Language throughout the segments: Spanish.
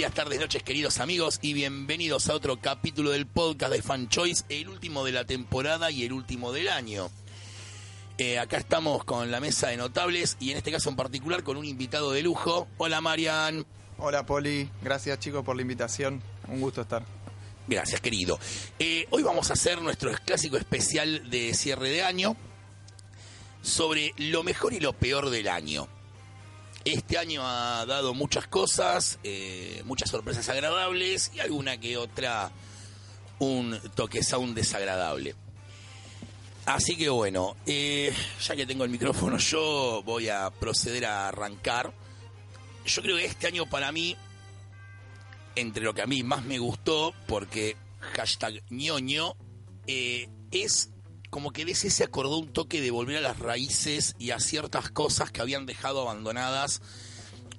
Días, tardes, noches, queridos amigos, y bienvenidos a otro capítulo del podcast de Fan Choice, el último de la temporada y el último del año. Eh, acá estamos con la mesa de notables y en este caso en particular con un invitado de lujo. Hola, Marian. Hola Poli, gracias chicos por la invitación, un gusto estar. Gracias, querido. Eh, hoy vamos a hacer nuestro clásico especial de cierre de año sobre lo mejor y lo peor del año. Este año ha dado muchas cosas, eh, muchas sorpresas agradables y alguna que otra un toque sound desagradable. Así que bueno, eh, ya que tengo el micrófono yo voy a proceder a arrancar. Yo creo que este año para mí, entre lo que a mí más me gustó, porque hashtag ñoño, eh, es como que DC se acordó un toque de volver a las raíces y a ciertas cosas que habían dejado abandonadas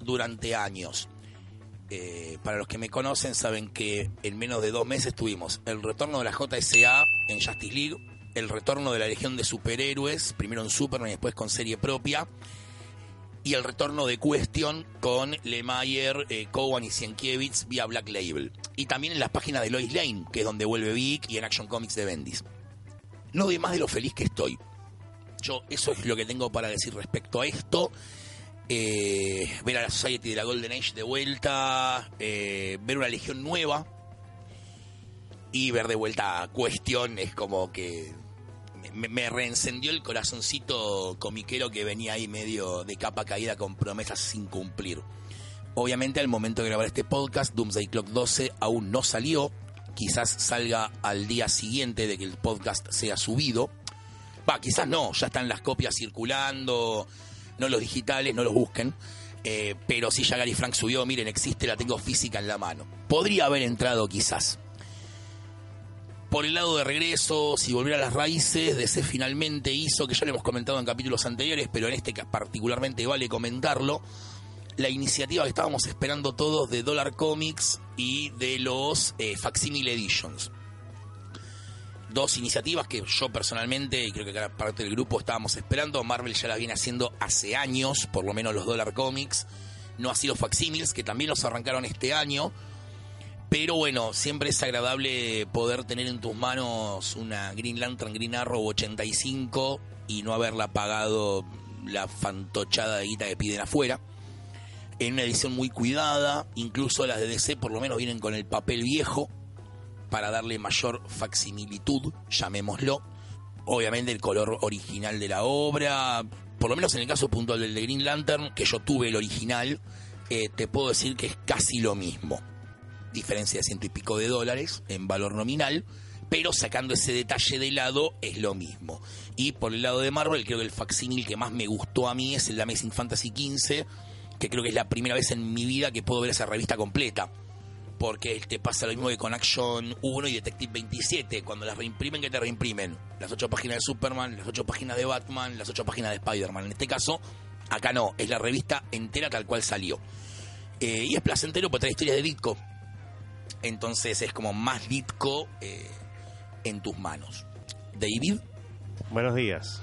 durante años. Eh, para los que me conocen saben que en menos de dos meses tuvimos el retorno de la JSA en Justice League, el retorno de la Legión de Superhéroes, primero en Superman y después con serie propia, y el retorno de Question con Lemire, eh, Cowan y Sienkiewicz vía Black Label. Y también en las páginas de Lois Lane, que es donde vuelve Vic, y en Action Comics de Bendis no de más de lo feliz que estoy. Yo, eso es lo que tengo para decir respecto a esto. Eh, ver a la Society de la Golden Age de vuelta, eh, ver una legión nueva y ver de vuelta cuestiones como que me, me, reencendió el corazoncito comiquero que venía ahí medio de capa caída con promesas sin cumplir. Obviamente al momento de grabar este podcast, Doomsday Clock 12 aún no salió, quizás salga al día siguiente de que el podcast sea subido. Va, quizás no, ya están las copias circulando, no los digitales, no los busquen. Eh, pero si ya Gary Frank subió, miren, existe, la tengo física en la mano. Podría haber entrado quizás. Por el lado de regreso, si volviera a las raíces, DC finalmente hizo, que ya lo hemos comentado en capítulos anteriores, pero en este particularmente vale comentarlo, la iniciativa que estábamos esperando todos de Dollar Comics y de los eh, Facsimile Editions. Dos iniciativas que yo personalmente, y creo que cada parte del grupo estábamos esperando. Marvel ya las viene haciendo hace años, por lo menos los Dollar Comics. No así los Facsimiles, que también los arrancaron este año. Pero bueno, siempre es agradable poder tener en tus manos una Green Lantern Green Arrow 85 y no haberla pagado la fantochada de guita que piden afuera en una edición muy cuidada, incluso las de DC por lo menos vienen con el papel viejo para darle mayor facsimilitud, llamémoslo. Obviamente el color original de la obra, por lo menos en el caso puntual del de Green Lantern, que yo tuve el original, eh, te puedo decir que es casi lo mismo. Diferencia de ciento y pico de dólares en valor nominal, pero sacando ese detalle de lado es lo mismo. Y por el lado de Marvel, creo que el facsímil que más me gustó a mí es el de Amazing Fantasy XV, que creo que es la primera vez en mi vida que puedo ver esa revista completa. Porque te pasa lo mismo que con Action 1 y Detective 27. Cuando las reimprimen, que te reimprimen? Las ocho páginas de Superman, las ocho páginas de Batman, las ocho páginas de Spider-Man. En este caso, acá no, es la revista entera tal cual salió. Eh, y es placentero porque trae historias de Ditko. Entonces es como más Ditko eh, en tus manos. David. Buenos días.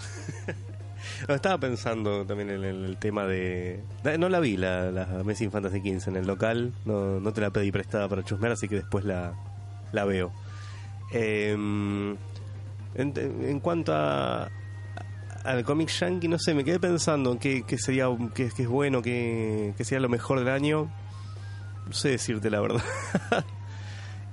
No, estaba pensando también en el, tema de... No la vi, la, la Amazing Fantasy 15 en el local. No, no te la pedí prestada para chusmear, así que después la, la veo. Em, en, en, cuanto a al cómic yankee, no sé, me quedé pensando qué, qué sería, qué, qué es bueno, qué, qué sería lo mejor del año. No sé decirte la verdad.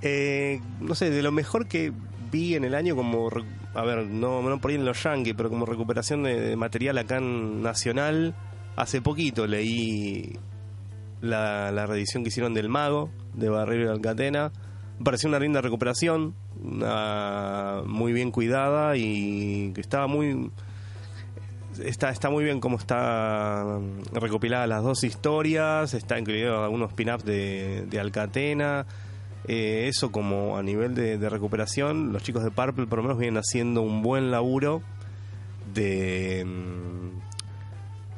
eh, no sé, de lo mejor que vi en el año como a ver, no, no por ahí en los Yankees, pero como recuperación de, material acá en Nacional, hace poquito leí la, la reedición que hicieron del Mago, de Barrero y Alcatena. Pareció una linda recuperación, una muy bien cuidada y que estaba muy está, está muy bien cómo está recopiladas las dos historias, está incluido algunos pin-ups de Alcatena. Eh, eso como a nivel de, recuperación, los chicos de Purple por lo menos vienen haciendo un buen laburo de... Mm,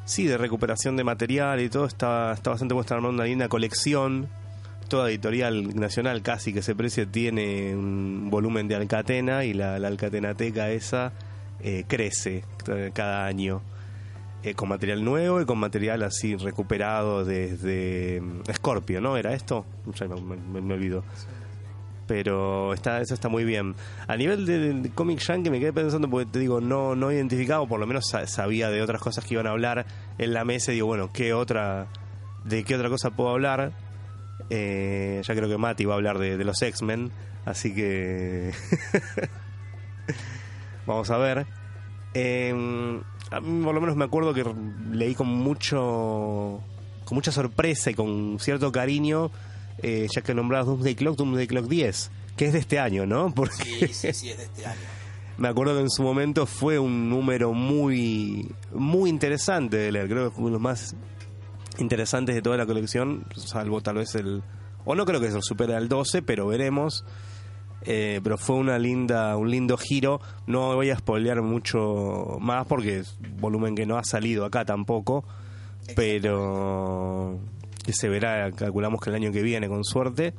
sí, de recuperación de material y todo, está, está bastante bueno, armando una linda colección. Toda editorial nacional casi que se precie tiene un volumen de Alcatena y la, la Alcatenateca esa eh, crece cada año. Eh, con material nuevo y con material así recuperado desde mm, Scorpio, ¿no? ¿Era esto? me, me, olvido. Pero está, eso está muy bien. A nivel de, de, Comic Yankee me quedé pensando porque te digo, no, no identificado, por lo menos sabía de otras cosas que iban a hablar en la mesa y digo, bueno, ¿qué otra, de qué otra cosa puedo hablar? Eh, ya creo que Mati va a hablar de, de los X-Men, así que vamos a ver. Eh, a mí por lo menos me acuerdo que leí con mucho con mucha sorpresa y con cierto cariño eh, ya que nombrabas Doomsday Clock, Doomsday Clock 10 que es de este año, ¿no? Porque sí, sí, sí, es de este año. me acuerdo que en su momento fue un número muy muy interesante de leer, creo que fue uno de los más interesantes de toda la colección, salvo tal vez el o no creo que se supere al 12, pero veremos. Eh, pero fue una linda, un lindo giro. No voy a spoilear mucho más porque es volumen que no ha salido acá tampoco, pero que se verá, calculamos que el año que viene con suerte.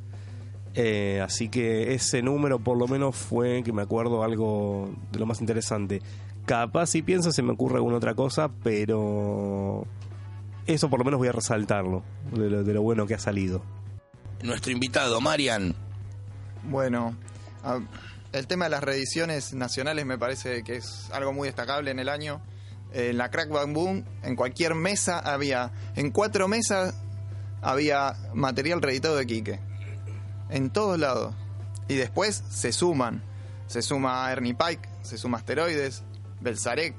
Eh, así que ese número por lo menos fue, que me acuerdo, algo de lo más interesante. Capaz si pienso se me ocurre alguna otra cosa, pero eso por lo menos voy a resaltarlo, de lo, de lo bueno que ha salido. Nuestro invitado, Marian. Bueno, el tema de las reediciones nacionales me parece que es algo muy destacable en el año. En la Crack Bang Boom, en cualquier mesa había, en cuatro mesas había material reeditado de Quique. En todos lados. Y después se suman. Se suma Ernie Pike, se suma Asteroides, Belzarek.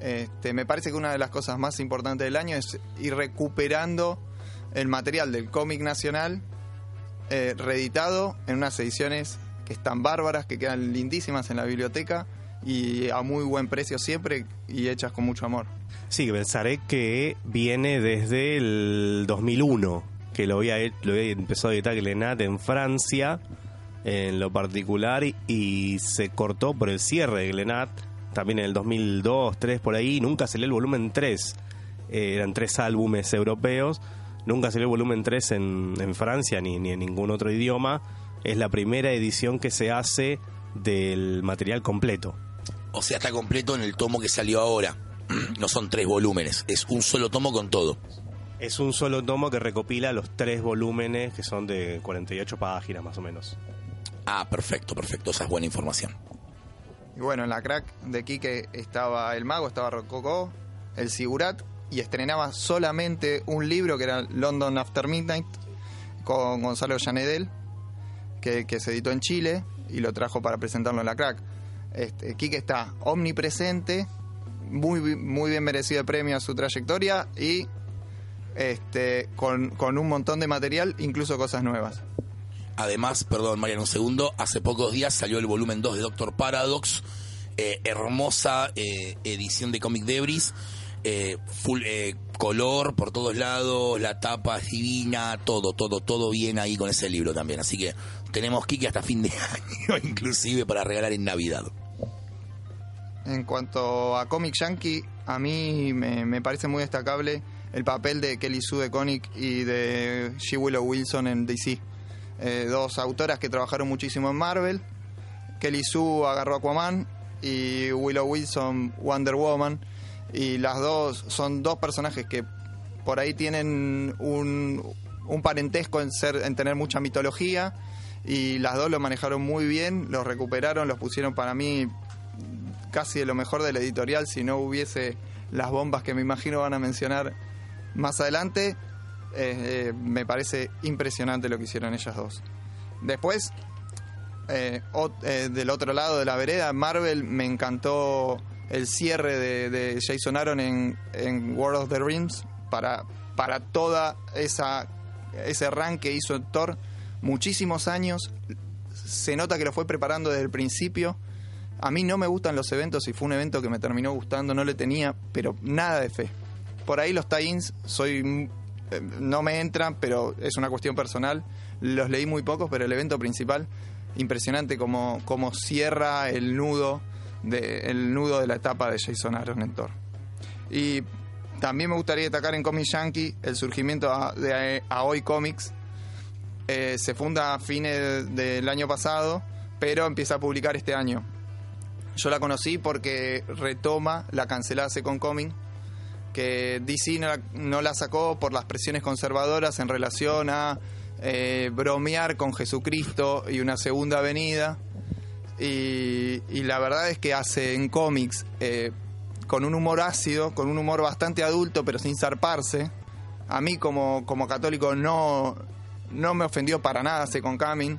Este, me parece que una de las cosas más importantes del año es ir recuperando el material del cómic nacional eh, reeditado en unas ediciones están bárbaras, que quedan lindísimas en la biblioteca y a muy buen precio siempre y hechas con mucho amor. Sí, pensaré que viene desde el 2001, que lo había, lo había empezado a editar Glenat en Francia, en lo particular, y se cortó por el cierre de Glenat, también en el 2002, 3 por ahí, nunca salió el volumen 3, eh, eran tres álbumes europeos, nunca salió el volumen 3 en, en Francia ni, ni en ningún otro idioma, es la primera edición que se hace del material completo. O sea, está completo en el tomo que salió ahora. No son tres volúmenes, es un solo tomo con todo. Es un solo tomo que recopila los tres volúmenes que son de 48 páginas más o menos. Ah, perfecto, perfecto, esa es buena información. Y bueno, en la crack de Quique estaba el mago, estaba Rococó, el Sigurat, y estrenaba solamente un libro que era London After Midnight con Gonzalo Llanedel, que, se editó en Chile y lo trajo para presentarlo en la crack. Este, Quique está omnipresente, muy, muy bien merecido premio a su trayectoria y este, con, con un montón de material, incluso cosas nuevas. Además, perdón, Mariano, un segundo, hace pocos días salió el volumen 2 de Doctor Paradox, eh, hermosa eh, edición de Comic Debris, eh, full eh, color por todos lados, la tapa es divina, todo, todo, todo bien ahí con ese libro también. Así que tenemos Kiki hasta fin de año, inclusive para regalar en Navidad. En cuanto a Comic Yankee, a mí me, parece muy destacable el papel de Kelly Sue de Comic y de G. Willow Wilson en DC. Eh, dos autoras que trabajaron muchísimo en Marvel. Kelly Sue agarró Aquaman y Willow Wilson Wonder Woman. Y las dos son dos personajes que por ahí tienen un, un parentesco en, ser, en tener mucha mitología y las dos lo manejaron muy bien, los recuperaron, los pusieron para mí casi de lo mejor del editorial si no hubiese las bombas que me imagino van a mencionar más adelante. Eh, eh, me parece impresionante lo que hicieron ellas dos. Después, eh, del otro lado de la vereda, Marvel me encantó el cierre de, de Jason Aaron en, World of the Rings para, para toda esa ese run que hizo Thor muchísimos años. Se nota que lo fue preparando desde el principio. A mí no me gustan los eventos y fue un evento que me terminó gustando, no le tenía, pero nada de fe. Por ahí los tie-ins soy eh, no me entran, pero es una cuestión personal. Los leí muy pocos, pero el evento principal impresionante como, como cierra el nudo de, el nudo de la etapa de Jason Aaron en Thor. Y también me gustaría destacar en Comic Yankee el surgimiento de Aoi Comics. Eh, se funda a fines del año pasado, pero empieza a publicar este año. Yo la conocí porque retoma la cancelada Second Comic, que DC no la, sacó por las presiones conservadoras en relación a eh, bromear con Jesucristo y una segunda venida. Y, la verdad es que hace en cómics eh, con un humor ácido, con un humor bastante adulto, pero sin zarparse. A mí como, como católico no, no me ofendió para nada con Coming.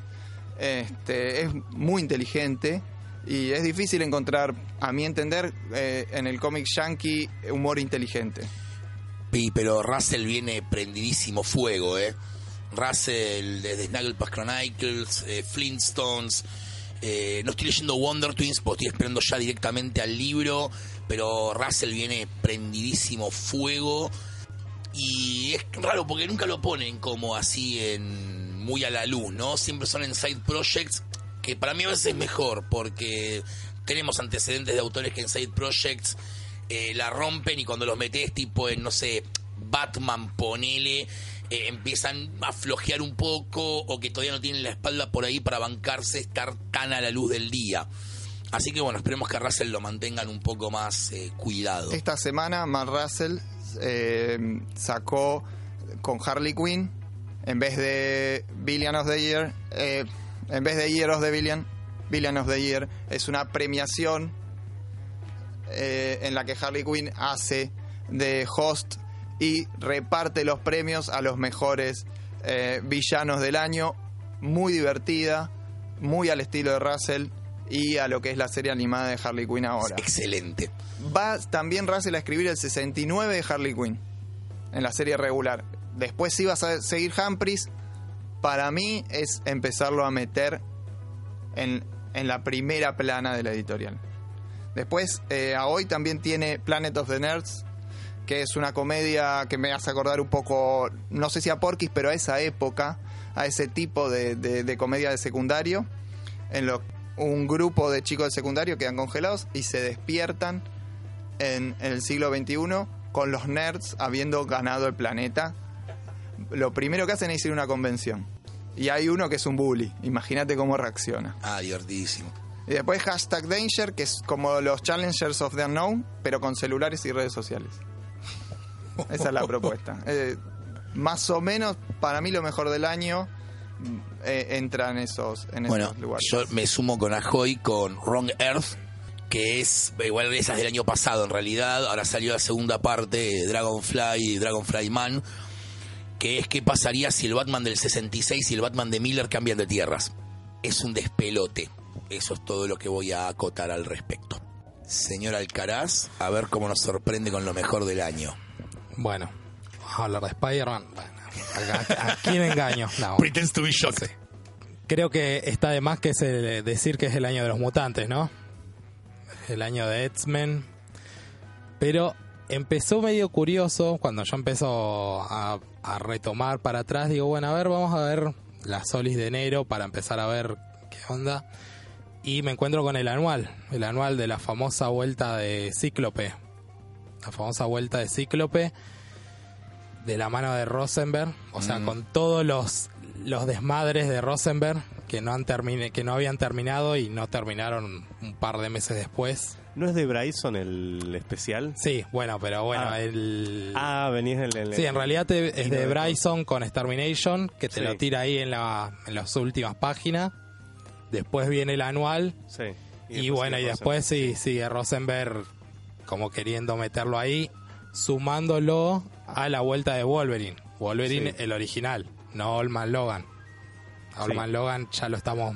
Este, es muy inteligente y es difícil encontrar, a mi entender, eh, en el cómic yankee humor inteligente. Sí, pero Russell viene prendidísimo fuego, ¿eh? Russell desde Snagglepuss Chronicles, eh, Flintstones. Eh, no estoy leyendo Wonder Twins porque estoy esperando ya directamente al libro, pero Russell viene prendidísimo fuego. Y es raro porque nunca lo ponen como así en muy a la luz, ¿no? Siempre son en side projects, que para mí a veces es mejor porque tenemos antecedentes de autores que en side projects eh, la rompen y cuando los metes tipo en, no sé, Batman, ponele, eh, empiezan a flojear un poco o que todavía no tienen la espalda por ahí para bancarse estar tan a la luz del día. Así que bueno, esperemos que Russell lo mantengan un poco más eh, cuidado. Esta semana Matt Russell eh, sacó con Harley Quinn, en vez de Billion of the Year, en vez de Year of the Billion, Billion of the Year, es una premiación en la que Harley Quinn hace de host y reparte los premios a los mejores eh, villanos del año. Muy divertida, muy al estilo de Russell y a lo que es la serie animada de Harley Quinn ahora. Excelente. Va también Russell a escribir el 69 de Harley Quinn en la serie regular. Después sí va a seguir Humphries. Para mí es empezarlo a meter en, la primera plana de la editorial. Después, eh, a hoy también tiene Planet of the Nerds, que es una comedia que me hace acordar un poco, no sé si a Porky's, pero a esa época, a ese tipo de, comedia de secundario, en lo un grupo de chicos de secundario quedan congelados y se despiertan en, el siglo XXI con los nerds habiendo ganado el planeta. Lo primero que hacen es ir a una convención. Y hay uno que es un bully. Imagínate cómo reacciona. Ah, divertidísimo. Y después hashtag Danger, que es como los Challengers of the Unknown, pero con celulares y redes sociales. Esa es la propuesta. Eh, más o menos, para mí lo mejor del año eh, entra en esos, en bueno, lugares. Yo me sumo con Ajoy con Wrong Earth, que es igual de esas del año pasado en realidad. Ahora salió la segunda parte, Dragonfly, Dragonfly Man, que es qué pasaría si el Batman del 66 y el Batman de Miller cambian de tierras. Es un despelote. Eso es todo lo que voy a acotar al respecto. Señor Alcaraz, a ver cómo nos sorprende con lo mejor del año. Bueno, vamos a hablar de Spider-Man. ¿a, quién engaño? No. Pretends to be shocked. Creo que está de más que decir que es el año de los mutantes, ¿no? El año de X-Men. Pero empezó medio curioso cuando yo empezó a, retomar para atrás. Digo, bueno, a ver, vamos a ver las solis de enero para empezar a ver qué onda. Y me encuentro con el anual, el anual de la famosa vuelta de Cíclope, la famosa vuelta de Cíclope de la mano de Rosenberg, o sea, mm. con todos los, los desmadres de Rosenberg que no han termine, que no habían terminado y no terminaron un par de meses después. ¿No es de Bryson el especial? Sí, bueno, pero bueno, ah. el... Ah, venís en el... Sí, en realidad es de Bryson con Extermination, que te lo tira ahí en, la, en las últimas páginas. Después viene el anual. Sí. Y, bueno, y después sí, sigue Rosenberg como queriendo meterlo ahí, sumándolo a la vuelta de Wolverine. Wolverine, el original, no Olman Logan. Olman Logan ya lo estamos,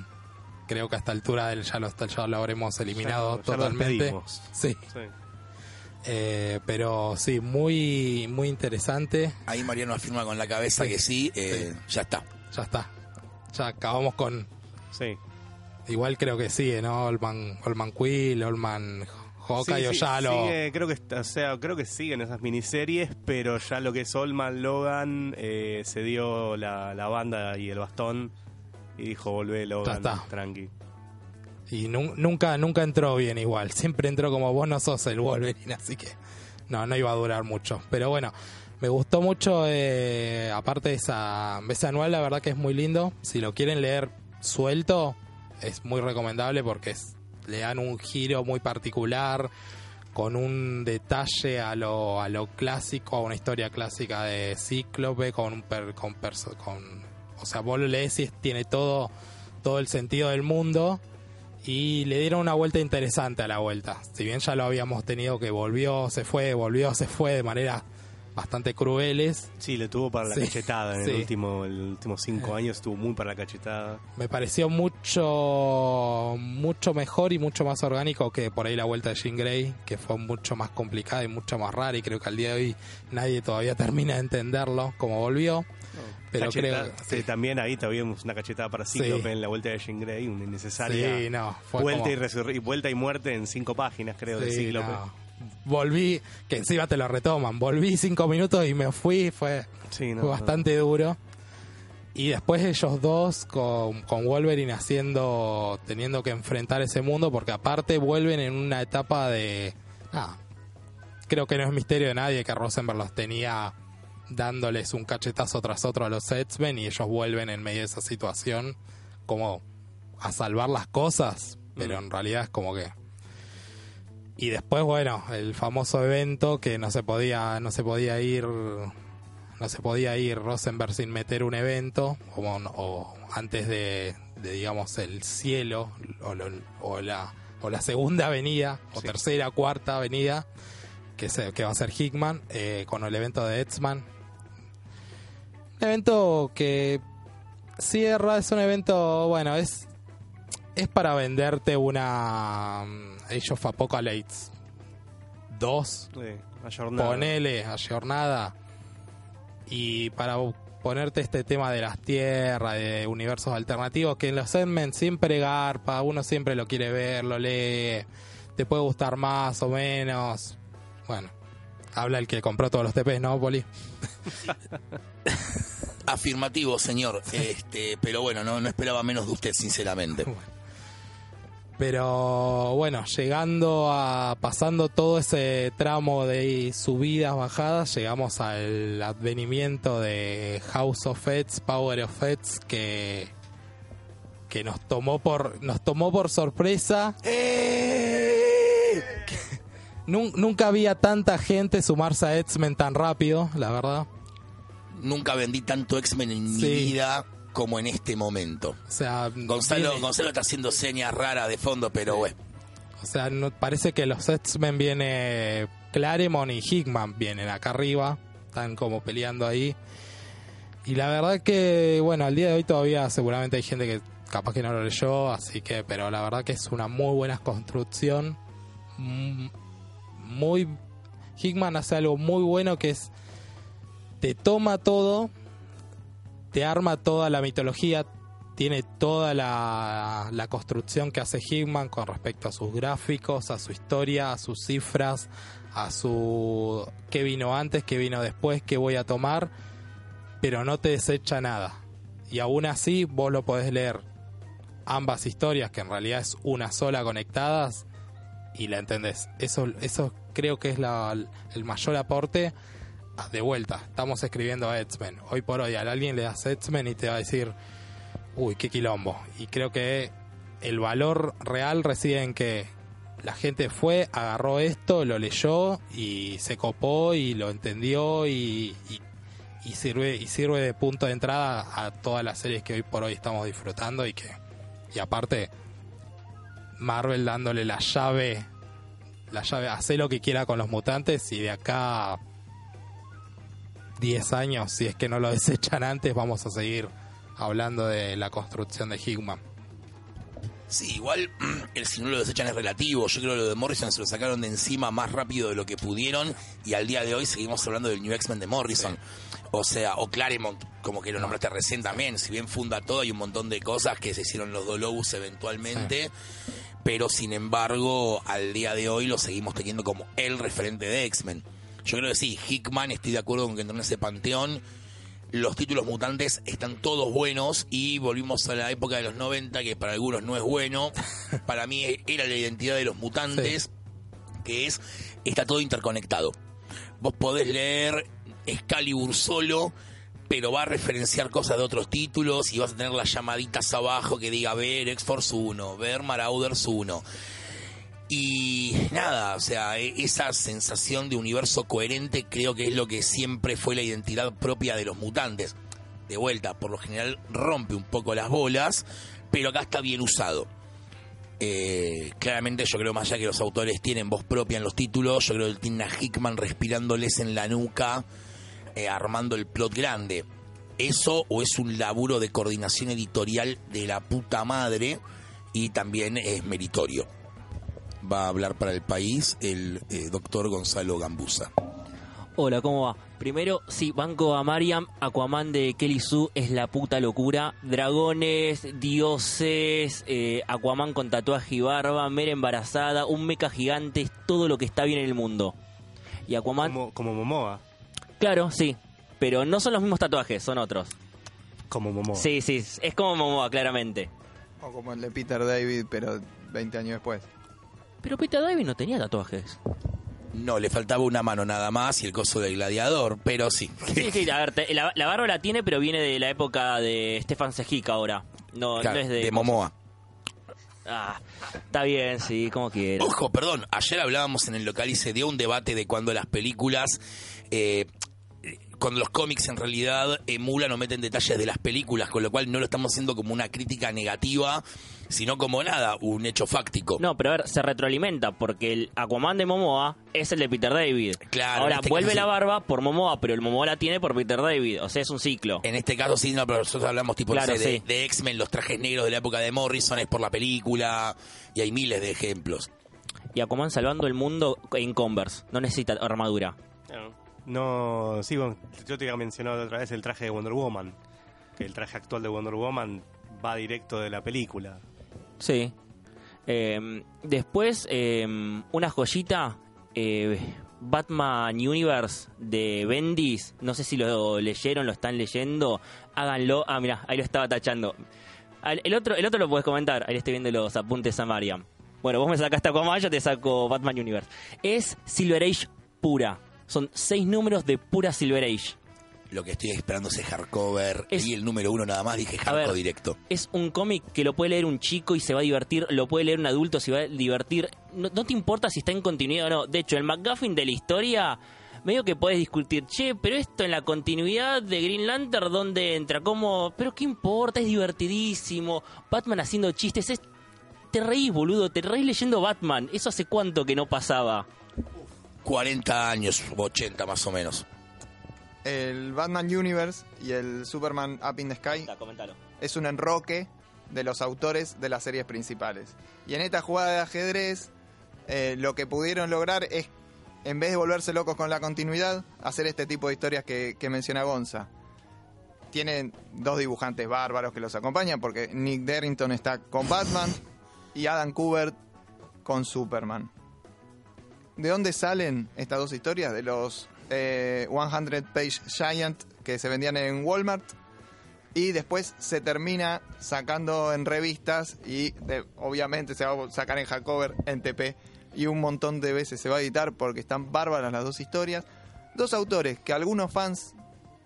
creo que a esta altura del, ya, lo, ya lo habremos eliminado totalmente. sí. Eh, pero sí, muy muy interesante. Ahí Mariano afirma con la cabeza que sí, eh, ya está. Ya está. ya acabamos con... Sí. Igual creo que sigue, ¿no? Olman, Olman Quill, Olman Hawkeye Sí, o sí, ya lo... sigue, creo que o sea creo que siguen esas miniseries pero ya lo que es Olman Logan eh, se dio la, la banda y el bastón y dijo volvé Logan está. tranqui Y nu- nunca, nunca entró bien igual. Siempre entró como vos no sos el Wolverine, así que no, no iba a durar mucho. Pero bueno, me gustó mucho, eh, aparte de esa, ese anual, la verdad que es muy lindo. Si lo quieren leer suelto, es muy recomendable porque es- le dan un giro muy particular, con un detalle a lo, a lo clásico, a una historia clásica de Cíclope, con un per- con, perso- con o sea, vos lo lees y tiene todo, todo el sentido del mundo y le dieron una vuelta interesante a la vuelta. Si bien ya lo habíamos tenido que volvió, se fue, volvió, se fue de manera bastante crueles, sí le tuvo para la Sí, cachetada en sí. el último el último cinco años estuvo muy para la cachetada me pareció mucho mucho mejor y mucho más orgánico que por ahí la vuelta de Jean Grey, que fue mucho más complicada y mucho más rara y creo que al día de hoy nadie todavía termina de entenderlo como volvió. Pero Cacheta- creo sí, sí. también ahí tuvimos una cachetada para Cíclope en la vuelta de Jean Grey una innecesaria Sí, no, vuelta como- y, vuelta y muerte en cinco páginas creo de Cíclope no. Volví, que encima te lo retoman, volví cinco minutos y me fui, fue, Sí, no, fue no. bastante duro. Y después ellos dos con, con Wolverine haciendo, teniendo que enfrentar ese mundo, porque aparte vuelven en una etapa de... ah, creo que no es misterio de nadie que Rosenberg los tenía dándoles un cachetazo tras otro a los X-Men y ellos vuelven en medio de esa situación como a salvar las cosas, pero en realidad es como que y después bueno el famoso evento que no se podía no se podía ir no se podía ir Rosenberg sin meter un evento o, o antes de, de, digamos el cielo o, lo- o la o la segunda avenida o Sí. tercera cuarta avenida que se, que va a ser Hickman eh, con el evento de Etzman un evento que cierra es un evento bueno es es para venderte una Age of Apocalypse 2 Sí, ayornada. ponele a jornada y para ponerte este tema de las tierras, de universos alternativos, que en los segment siempre garpa, uno siempre lo quiere ver, lo lee, te puede gustar más o menos. Bueno, habla el que compró todos los TPs, ¿no, Poli? Afirmativo, señor. Este, pero bueno, no, no esperaba menos de usted, sinceramente. Pero bueno, llegando a pasando todo ese tramo de subidas, bajadas, llegamos al advenimiento de House of Feds, Power of Feds, que que nos tomó por nos tomó por sorpresa. Nun- nunca había tanta gente sumarse a X-Men tan rápido, la verdad. Nunca vendí tanto X-Men en mi vida como en este momento. O sea, Gonzalo, viene- Gonzalo está haciendo señas raras de fondo, pero bueno. O sea, no- parece que los X-Men viene Claremont y Hickman vienen acá arriba, están como peleando ahí. Y la verdad que, bueno, al día de hoy todavía seguramente hay gente que capaz que no lo leyó, así que, pero la verdad que es una muy buena construcción. Mm, Muy. Hickman hace algo muy bueno que es. Te toma todo, te arma toda la mitología, tiene toda la, construcción que hace Hickman con respecto a sus gráficos, a su historia, a sus cifras, a su qué vino antes, qué vino después, qué voy a tomar, pero no te desecha nada. Y aún así vos lo podés leer ambas historias, que en realidad es una sola conectadas, y la entendés. Eso, eso creo que es la- el mayor aporte. Ah, De vuelta, estamos escribiendo a X-Men. Hoy por hoy a alguien le das X-Men y te va a decir, uy, qué quilombo. Y creo que el valor real reside en que la gente fue, agarró esto, lo leyó y se copó y lo entendió y, sirve, sirve de punto de entrada a todas las series que hoy por hoy estamos disfrutando y que, y aparte, Marvel dándole la llave, la llave, hace lo que quiera con los mutantes y de acá 10 años, si es que no lo desechan antes, vamos a seguir hablando de la construcción de Hickman. Sí, igual el si no lo desechan es relativo. Yo creo que lo de Morrison se lo sacaron de encima más rápido de lo que pudieron y al día de hoy seguimos hablando del New X-Men de Morrison. O sea, o Claremont, como que lo nombraste recién también, si bien funda todo, hay un montón de cosas que se hicieron los Dolobus eventualmente, pero sin embargo, al día de hoy lo seguimos teniendo como el referente de X-Men. Yo creo que sí, Hickman, estoy de acuerdo con que entró en ese panteón. Los títulos mutantes están todos buenos y volvimos a la época de los 90, que para algunos no es bueno. Para mí era la identidad de los mutantes, que es, está todo interconectado. Vos podés leer Excalibur solo, pero va a referenciar cosas de otros títulos y vas a tener las llamaditas abajo que diga ver X-Force 1, ver Marauders 1. Y nada, o sea, e- esa sensación de universo coherente creo que es lo que siempre fue la identidad propia de los mutantes. De vuelta, por lo general rompe un poco las bolas, pero acá está bien usado. Eh, claramente yo creo más allá que los autores tienen voz propia en los títulos, yo creo que tiene a Hickman respirándoles en la nuca, eh, armando el plot grande. Eso o es un laburo de coordinación editorial de la puta madre y también es meritorio. Va a hablar para el país el eh, doctor Gonzalo Gambusa. Hola, ¿cómo va? Primero, sí, banco a Mariam, Aquaman de Kelly Sue es la puta locura. Dragones, dioses, eh, Aquaman con tatuaje y barba, Mera embarazada, un mecha gigante, es todo lo que está bien en el mundo. Y Aquaman, Como, como Momoa. claro, sí, pero no son los mismos tatuajes, son otros. Como Momoa. Sí, sí, es como Momoa, claramente. O como el de Peter David, pero 20 años después. Pero Peter David no tenía tatuajes. No, le faltaba una mano nada más y el coso del gladiador, pero sí. Sí, sí, a ver, te- la, la barba la tiene, pero viene de la época de Stefan Sejic ahora. No, Claro, no es de... de Momoa. Ah, está bien, sí, como quieras. Ojo, perdón, ayer hablábamos en el local y se dio un debate de cuando las películas, eh, cuando los cómics en realidad emulan o meten detalles de las películas, con lo cual no lo estamos haciendo como una crítica negativa, sino como nada, un hecho fáctico. No, pero a ver, se retroalimenta porque el Aquaman de Momoa es el de Peter David. Claro, Ahora este vuelve caso la barba por Momoa, pero el Momoa la tiene por Peter David. O sea, es un ciclo. En este caso sí, no, pero nosotros hablamos tipo no de, de X-Men, los trajes negros de la época de Morrison es por la película, y hay miles de ejemplos. Y Aquaman salvando el mundo en Converse. No necesita armadura. No, sí, bueno, yo te había mencionado otra vez el traje de Wonder Woman. Que el traje actual de Wonder Woman va directo de la película. Sí. Eh, después, eh, una joyita. eh, Batman Universe de Bendis. No sé si lo leyeron, lo están leyendo. Háganlo. Ah, mira, ahí lo estaba tachando. El otro, el otro lo puedes comentar. Ahí estoy viendo los apuntes a Mariam. Bueno, vos me sacaste Aquaman, yo te saco Batman Universe. Es Silver Age pura. Son seis números de pura Silver Age. Lo que estoy esperando es hardcover, Es- y el número uno nada más, dije hardcover ver. directo. Es un cómic que lo puede leer un chico y se va a divertir, lo puede leer un adulto y se va a divertir. No, no te importa si está en continuidad o no. De hecho, el McGuffin de la historia, medio que puedes discutir, che, pero esto en la continuidad de Green Lantern, ¿dónde entra? ¿Cómo? Pero qué importa, es divertidísimo. Batman haciendo chistes, es... Te reís, boludo, te reís leyendo Batman. Eso hace cuánto que no pasaba. 40 años, 80 más o menos. El Batman Universe y el Superman Up in the Sky es un enroque de los autores de las series principales. Y en esta jugada de ajedrez, eh, lo que pudieron lograr es, en vez de volverse locos con la continuidad, hacer este tipo de historias que, que menciona Gonza. Tienen dos dibujantes bárbaros que los acompañan, porque Nick Derrington está con Batman y Adam Kubert con Superman. ¿De dónde salen estas dos historias? De los eh, 100 Page Giant que se vendían en Walmart y después se termina sacando en revistas y de- obviamente se va a sacar en hardcover, en TP y un montón de veces se va a editar porque están bárbaras las dos historias. Dos autores que algunos fans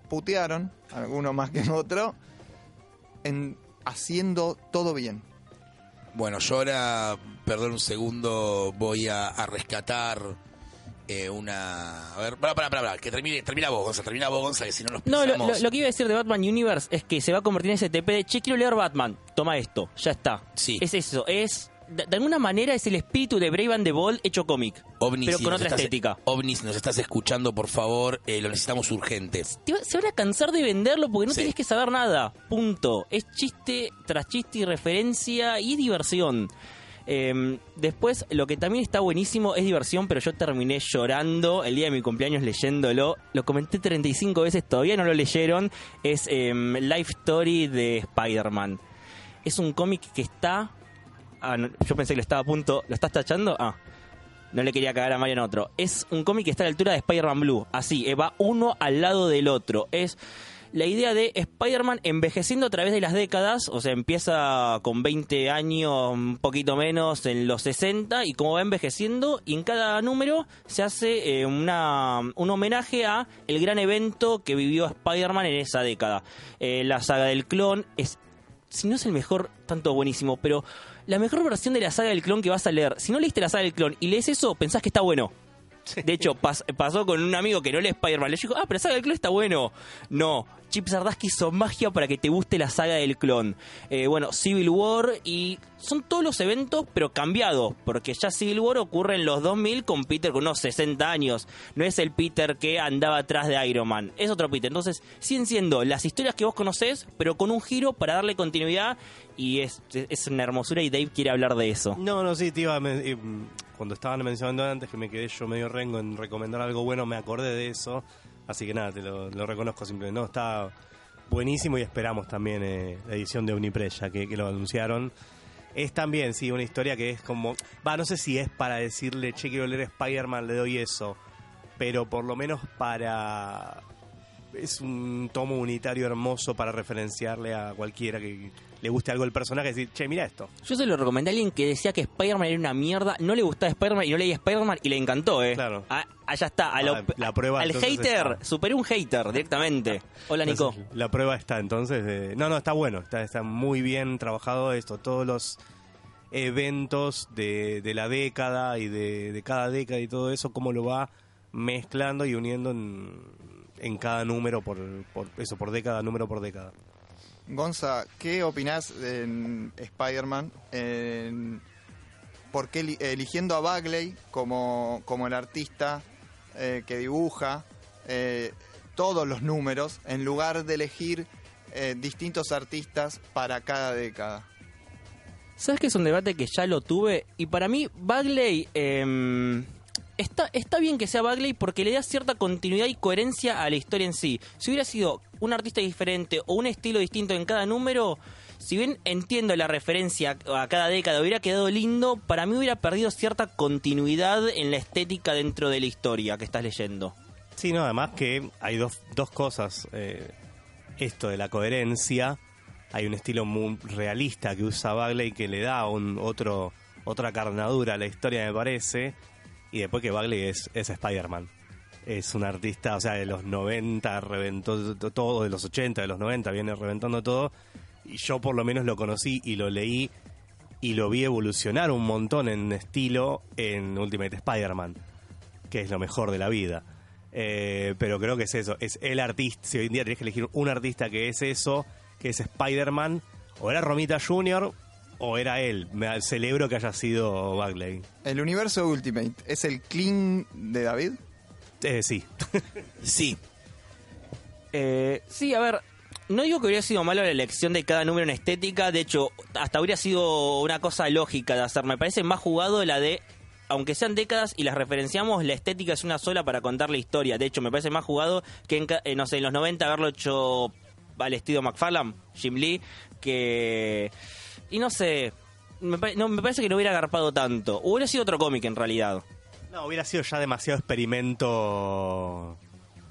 putearon, algunos más que otro, en haciendo todo bien. Bueno, yo ahora, perdón un segundo, voy a rescatar eh, una... A ver, para, para, para, que termine, termina vos, Gonza, termina vos, Gonza, que si no nos No, lo, pensamos... lo- lo que iba a decir de Batman Universe es que se va a convertir en ese TP de, che, quiero leer Batman, toma esto, ya está. Sí. Es eso, es de, de alguna manera es el espíritu de Brave and the Bold hecho cómic, pero con otra estás- estética. OVNI, si nos estás escuchando, por favor, eh, lo necesitamos urgente. Se van a cansar de venderlo porque no Sí. tenés que saber nada. Punto. Es chiste tras chiste y referencia y diversión. Eh, después, lo que también está buenísimo es diversión, pero yo terminé llorando el día de mi cumpleaños leyéndolo. Lo comenté 35 veces, todavía no lo leyeron. Es eh, Life Story de Spider-Man. Es un cómic que está... Ah, yo pensé que lo estaba a punto... ¿Lo estás tachando? Ah. No le quería cagar a Mario en otro. Es un cómic que está a la altura de Spider-Man Blue. Así, eh, va uno al lado del otro. Es la idea de Spider-Man envejeciendo a través de las décadas. O sea, empieza con 20 años, un poquito menos, en los 60. Y como va envejeciendo, y en cada número se hace eh, una, un homenaje a el gran evento que vivió Spider-Man en esa década. Eh, la saga del clon es si no es el mejor, tanto buenísimo, pero la mejor versión de la saga del clon que vas a leer, si no leíste la saga del clon y lees eso, pensás que está bueno. De hecho, pas- pasó con un amigo que no lee Spider-Man. Le dijo, ah, pero saga del clon está bueno. No, Chip Zdarsky hizo magia para que te guste la saga del clon. Eh, bueno, Civil War y son todos los eventos, pero cambiados. Porque ya Civil War ocurre en los 2000 con Peter con unos 60 años. No es el Peter que andaba atrás de Iron Man. Es otro Peter. Entonces, siguen siendo las historias que vos conocés, pero con un giro para darle continuidad. Y es, es una hermosura y Dave quiere hablar de eso. No, no, sí, te iba a eh, cuando estaban mencionando antes que me quedé yo medio rengo en recomendar algo bueno, me acordé de eso. Así que nada, te lo, reconozco simplemente. No, está buenísimo y esperamos también eh, la edición de Unipress, ya que, que lo anunciaron. Es también, sí, una historia que es como... Va, no sé si es para decirle, che, quiero leer Spider-Man, le doy eso. Pero por lo menos para... Es un tomo unitario hermoso para referenciarle a cualquiera que le guste algo el personaje. Decir, che, mira esto. Yo se lo recomendé a alguien que decía que Spider-Man era una mierda, no le gustaba Spider-Man y no leía Spider-Man y le encantó, ¿eh? Claro. Ah, allá está. A lo- Ah, la prueba, al hater, está. superé un hater directamente. Hola, Nico. Entonces, la prueba está entonces. de- no, no, está bueno. Está, está muy bien trabajado esto. Todos los eventos de, de la década y de, de cada década y todo eso, cómo lo va mezclando y uniendo en, en cada número por, por eso, por década, número por década. Gonza, ¿qué opinás en Spider-Man? ¿Por qué eli- eligiendo a Bagley como, como el artista eh, que dibuja eh, todos los números en lugar de elegir eh, distintos artistas para cada década? ¿Sabes que es un debate que ya lo tuve? Y para mí, Bagley. eh, está, está bien que sea Bagley porque le da cierta continuidad y coherencia a la historia en sí. Si hubiera sido un artista diferente o un estilo distinto en cada número, si bien entiendo la referencia a cada década, hubiera quedado lindo, para mí hubiera perdido cierta continuidad en la estética dentro de la historia que estás leyendo. Sí, no, además que hay dos, dos cosas. eh, esto de la coherencia, hay un estilo muy realista que usa Bagley que le da un otro otra carnadura a la historia, me parece. Y después que Bagley es, es Spider-Man. Es un artista, o sea, de los 90 reventó todo, de los 80, de los 90 viene reventando todo. Y yo por lo menos lo conocí y lo leí y lo vi evolucionar un montón en estilo en Ultimate Spider-Man que es lo mejor de la vida. Eh, pero creo que es eso, es el artista. Si hoy en día tenés que elegir un artista que es eso, que es Spider-Man, o era Romita Jr. o era él. Me celebro que haya sido Bagley. ¿El universo Ultimate es el clean de David? Eh, sí. Sí, Eh, sí, a ver, no digo que hubiera sido malo la elección de cada número en estética, de hecho, hasta habría sido una cosa lógica de hacer. Me parece más jugado la de, aunque sean décadas y las referenciamos, la estética es una sola para contar la historia. De hecho, me parece más jugado que, en, eh, no sé, en los 90 haberlo hecho al estilo McFarlane, Jim Lee, que... Y no sé, me, no, me parece que no hubiera agarpado tanto. Hubiera sido otro cómic en realidad. No, hubiera sido ya demasiado experimento.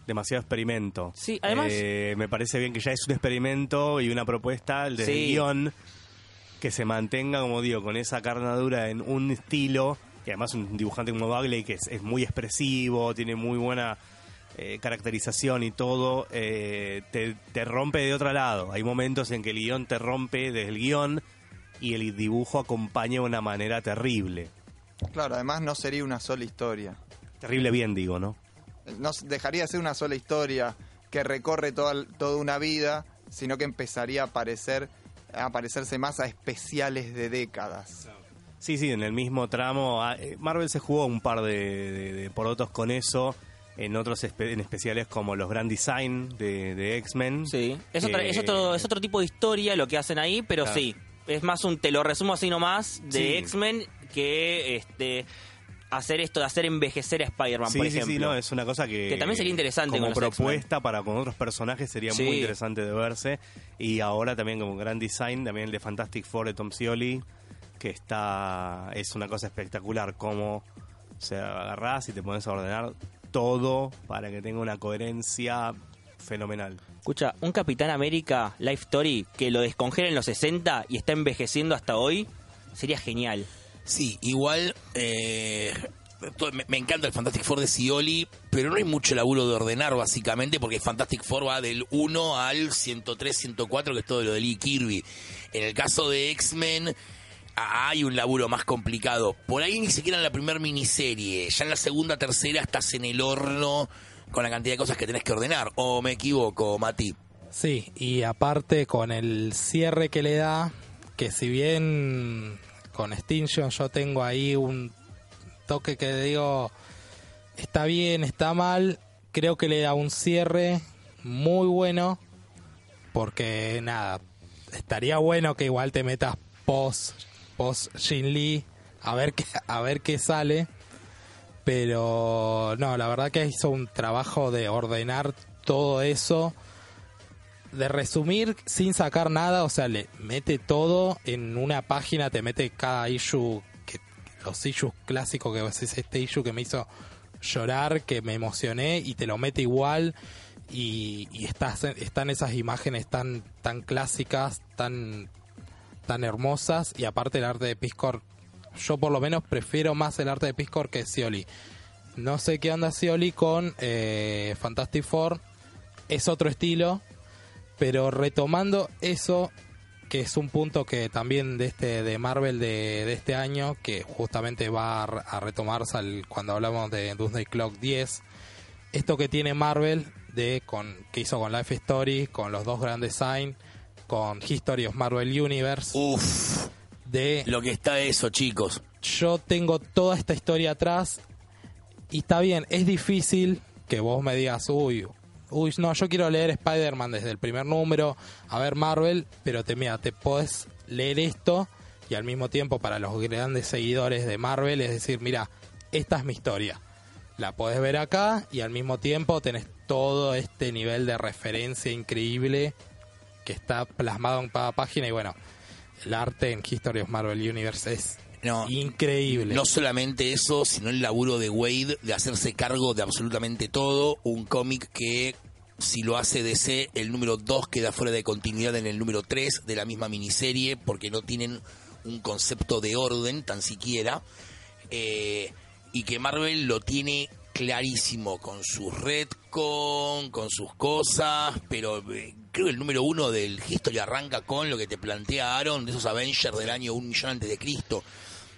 Demasiado experimento. Sí, además- Eh, me parece bien que ya es un experimento y una propuesta el del Sí. guion que se mantenga, como digo, con esa carnadura en un estilo. Que además un dibujante como Bagley, que es, es muy expresivo, tiene muy buena eh, caracterización y todo, eh, te, te rompe de otro lado. Hay momentos en que el guion te rompe desde el guion y el dibujo acompaña de una manera terrible. Claro, además no sería una sola historia. Terrible bien, digo, ¿no? No dejaría de ser una sola historia que recorre toda, toda una vida, sino que empezaría a parecer a parecerse más a especiales de décadas. Sí, sí, en el mismo tramo. Ah, eh, Marvel se jugó un par de, de- de porotos con eso. En otros espe- en especiales como los Grand Design de, de X-Men. Sí. Es, otra- es, otro, es otro tipo de historia lo que hacen ahí, pero Claro. sí. Es más un, te lo resumo así nomás, de Sí. X-Men que este hacer esto de hacer envejecer a Spider-Man, Sí, por ejemplo. sí, no, es una cosa que... Que también sería interesante Como con propuesta para con otros personajes sería Sí. muy interesante de verse. Y ahora también como gran design, también el de Fantastic Four de Tom Scioli, que está... Es una cosa espectacular, como se agarrás y te pones a ordenar todo para que tenga una coherencia fenomenal. Escucha, un Capitán América Life Story que lo descongela en los 60 y está envejeciendo hasta hoy, sería genial. Sí, igual eh, me, me encanta el Fantastic Four de Scioli, pero no hay mucho laburo de ordenar básicamente porque Fantastic Four va del 1 al 103, 104, que es todo lo de Lee Kirby. En el caso de X-Men ah, hay un laburo más complicado. Por ahí ni siquiera en la primera miniserie, ya en la segunda, tercera estás en el horno con la cantidad de cosas que tenés que ordenar. ¿O me equivoco, Mati? Sí, y aparte con el cierre que le da, que si bien con Extinction yo tengo ahí un toque que digo, está bien, está mal, creo que le da un cierre muy bueno, porque nada, estaría bueno que igual te metas post, post Jin Lee, a ver qué, a ver qué sale. Pero no, la verdad que hizo un trabajo de ordenar todo eso de resumir sin sacar nada, o sea, le mete todo en una página, te mete cada issue, que, los issues clásicos que es este issue que me hizo llorar, que me emocioné y te lo mete igual y, están esas imágenes tan, tan clásicas, tan, tan hermosas y aparte el arte de Piscor, yo por lo menos prefiero más el arte de Piscor que Scioli. No sé qué onda Scioli con eh, Fantastic Four, es otro estilo, pero retomando eso, que es un punto que también de este de Marvel de, de este año, que justamente va a, re- a retomarse al- cuando hablamos de Doomsday Clock 10, esto que tiene Marvel de con que hizo con Life Story, con los dos Grand Design, con History of Marvel Universe, Uf, de lo que está eso, chicos. yo tengo toda esta historia atrás y está bien, es difícil que vos me digas, uy, uy, no, yo quiero leer Spider-Man desde el primer número, a ver Marvel, pero te mira, te podés leer esto y al mismo tiempo para los grandes seguidores de Marvel es decir, mira, esta es mi historia. La podés ver acá y al mismo tiempo tenés todo este nivel de referencia increíble que está plasmado en cada página y bueno, el arte en History of Marvel Universe es No, increíble. No solamente eso, sino el laburo de Wade de hacerse cargo de absolutamente todo. Un cómic que, si lo hace DC, el número 2 queda fuera de continuidad en el número 3 de la misma miniserie, porque no tienen un concepto de orden tan siquiera. Eh, y que Marvel lo tiene clarísimo con su retcon, con sus cosas, pero eh, creo que el número uno del History arranca con lo que te plantea Aaron de esos Avengers del año un millón antes de Cristo.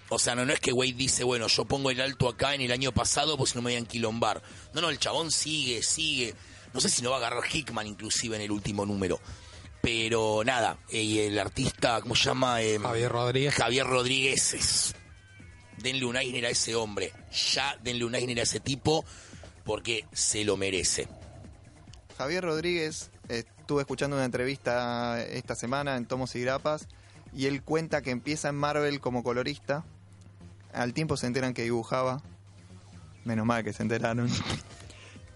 O sea, no, no es que Wade dice, bueno, yo pongo el alto acá en el año pasado, pues si no me voy a enquilombar. No, no, el chabón sigue, sigue. No sé si no va a agarrar Hickman inclusive en el último número. Pero nada, eh, y el artista, ¿cómo se llama? Eh, Javier Rodríguez. Javier Rodríguez es... Denle un Eisner a ese hombre. Ya denle un Eisner a ese tipo porque se lo merece. Javier Rodríguez, eh, estuve escuchando una entrevista esta semana en Tomos y Grapas y él cuenta que empieza en Marvel como colorista. Al tiempo se enteran que dibujaba. Menos mal que se enteraron.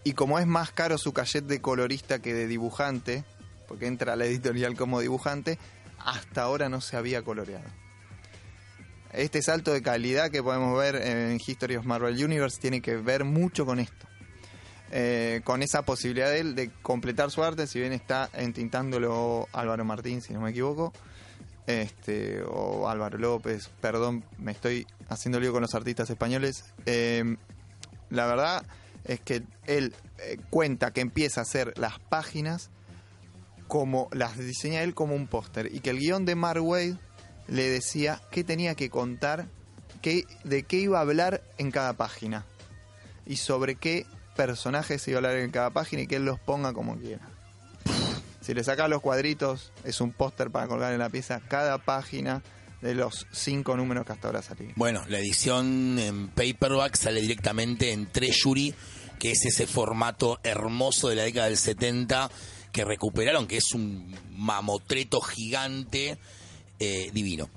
Y como es más caro su cachet de colorista que de dibujante, porque entra a la editorial como dibujante, hasta ahora no se había coloreado. Este salto de calidad que podemos ver en History of Marvel Universe tiene que ver mucho con esto eh, con esa posibilidad de él de completar su arte, si bien está entintándolo Álvaro Martín, si no me equivoco, este, o Álvaro López, perdón, me estoy haciendo lío con los artistas españoles. Eh, la verdad es que él eh, cuenta que empieza a hacer las páginas como las diseña él como un póster y que el guion de Mark Wade le decía qué tenía que contar, de qué iba a hablar en cada página y sobre qué personajes a hablar en cada página y que él los ponga como quiera. Si le saca los cuadritos, es un póster para colgar en la pieza. Cada página de los cinco números que hasta ahora salieron. Bueno, la edición en paperback sale directamente en Treasury, que es ese formato hermoso de la década del 70 que recuperaron, que es un mamotreto gigante eh, divino.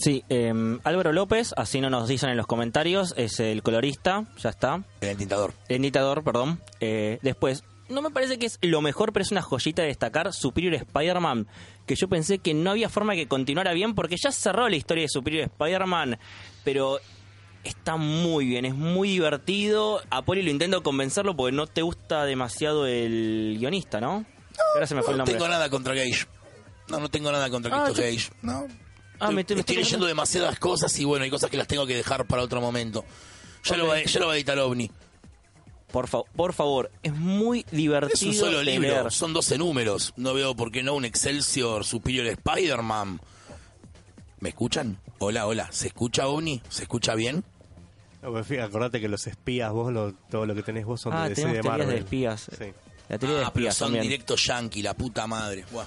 Sí, eh, Álvaro López, así no nos dicen en los comentarios, es el colorista, ya está. El tintador. El editador, perdón. Eh, después, no me parece que es lo mejor, pero es una joyita de destacar Superior Spider-Man, que yo pensé que no había forma de que continuara bien, porque ya cerró la historia de Superior Spider-Man, pero está muy bien, es muy divertido. A Poli lo intento convencerlo porque no te gusta demasiado el guionista, ¿no? Ahora se me fue el No nombre. tengo nada contra Gage. No, no tengo nada contra Ah, yo- Gage. No. Ah, me- estoy, me estoy estoy- leyendo demasiadas cosas y bueno, hay cosas que las tengo que dejar para otro momento. Ya, lo, va, ya lo va a editar OVNI. Por, fa- por favor, es muy divertido Es un solo libro, leer. son 12 números. No veo por qué no un Excelsior Superior Spider-Man. ¿Me escuchan? Hola, hola. ¿Se escucha OVNI? ¿Se escucha bien? No, fíjate, acordate que los espías, vos, lo- todo lo que tenés vos son Ah, de DC tenemos de Marvel. de espías. Sí. La teoría de Ah, pero espías son también. directo yankee, la puta madre. Buah.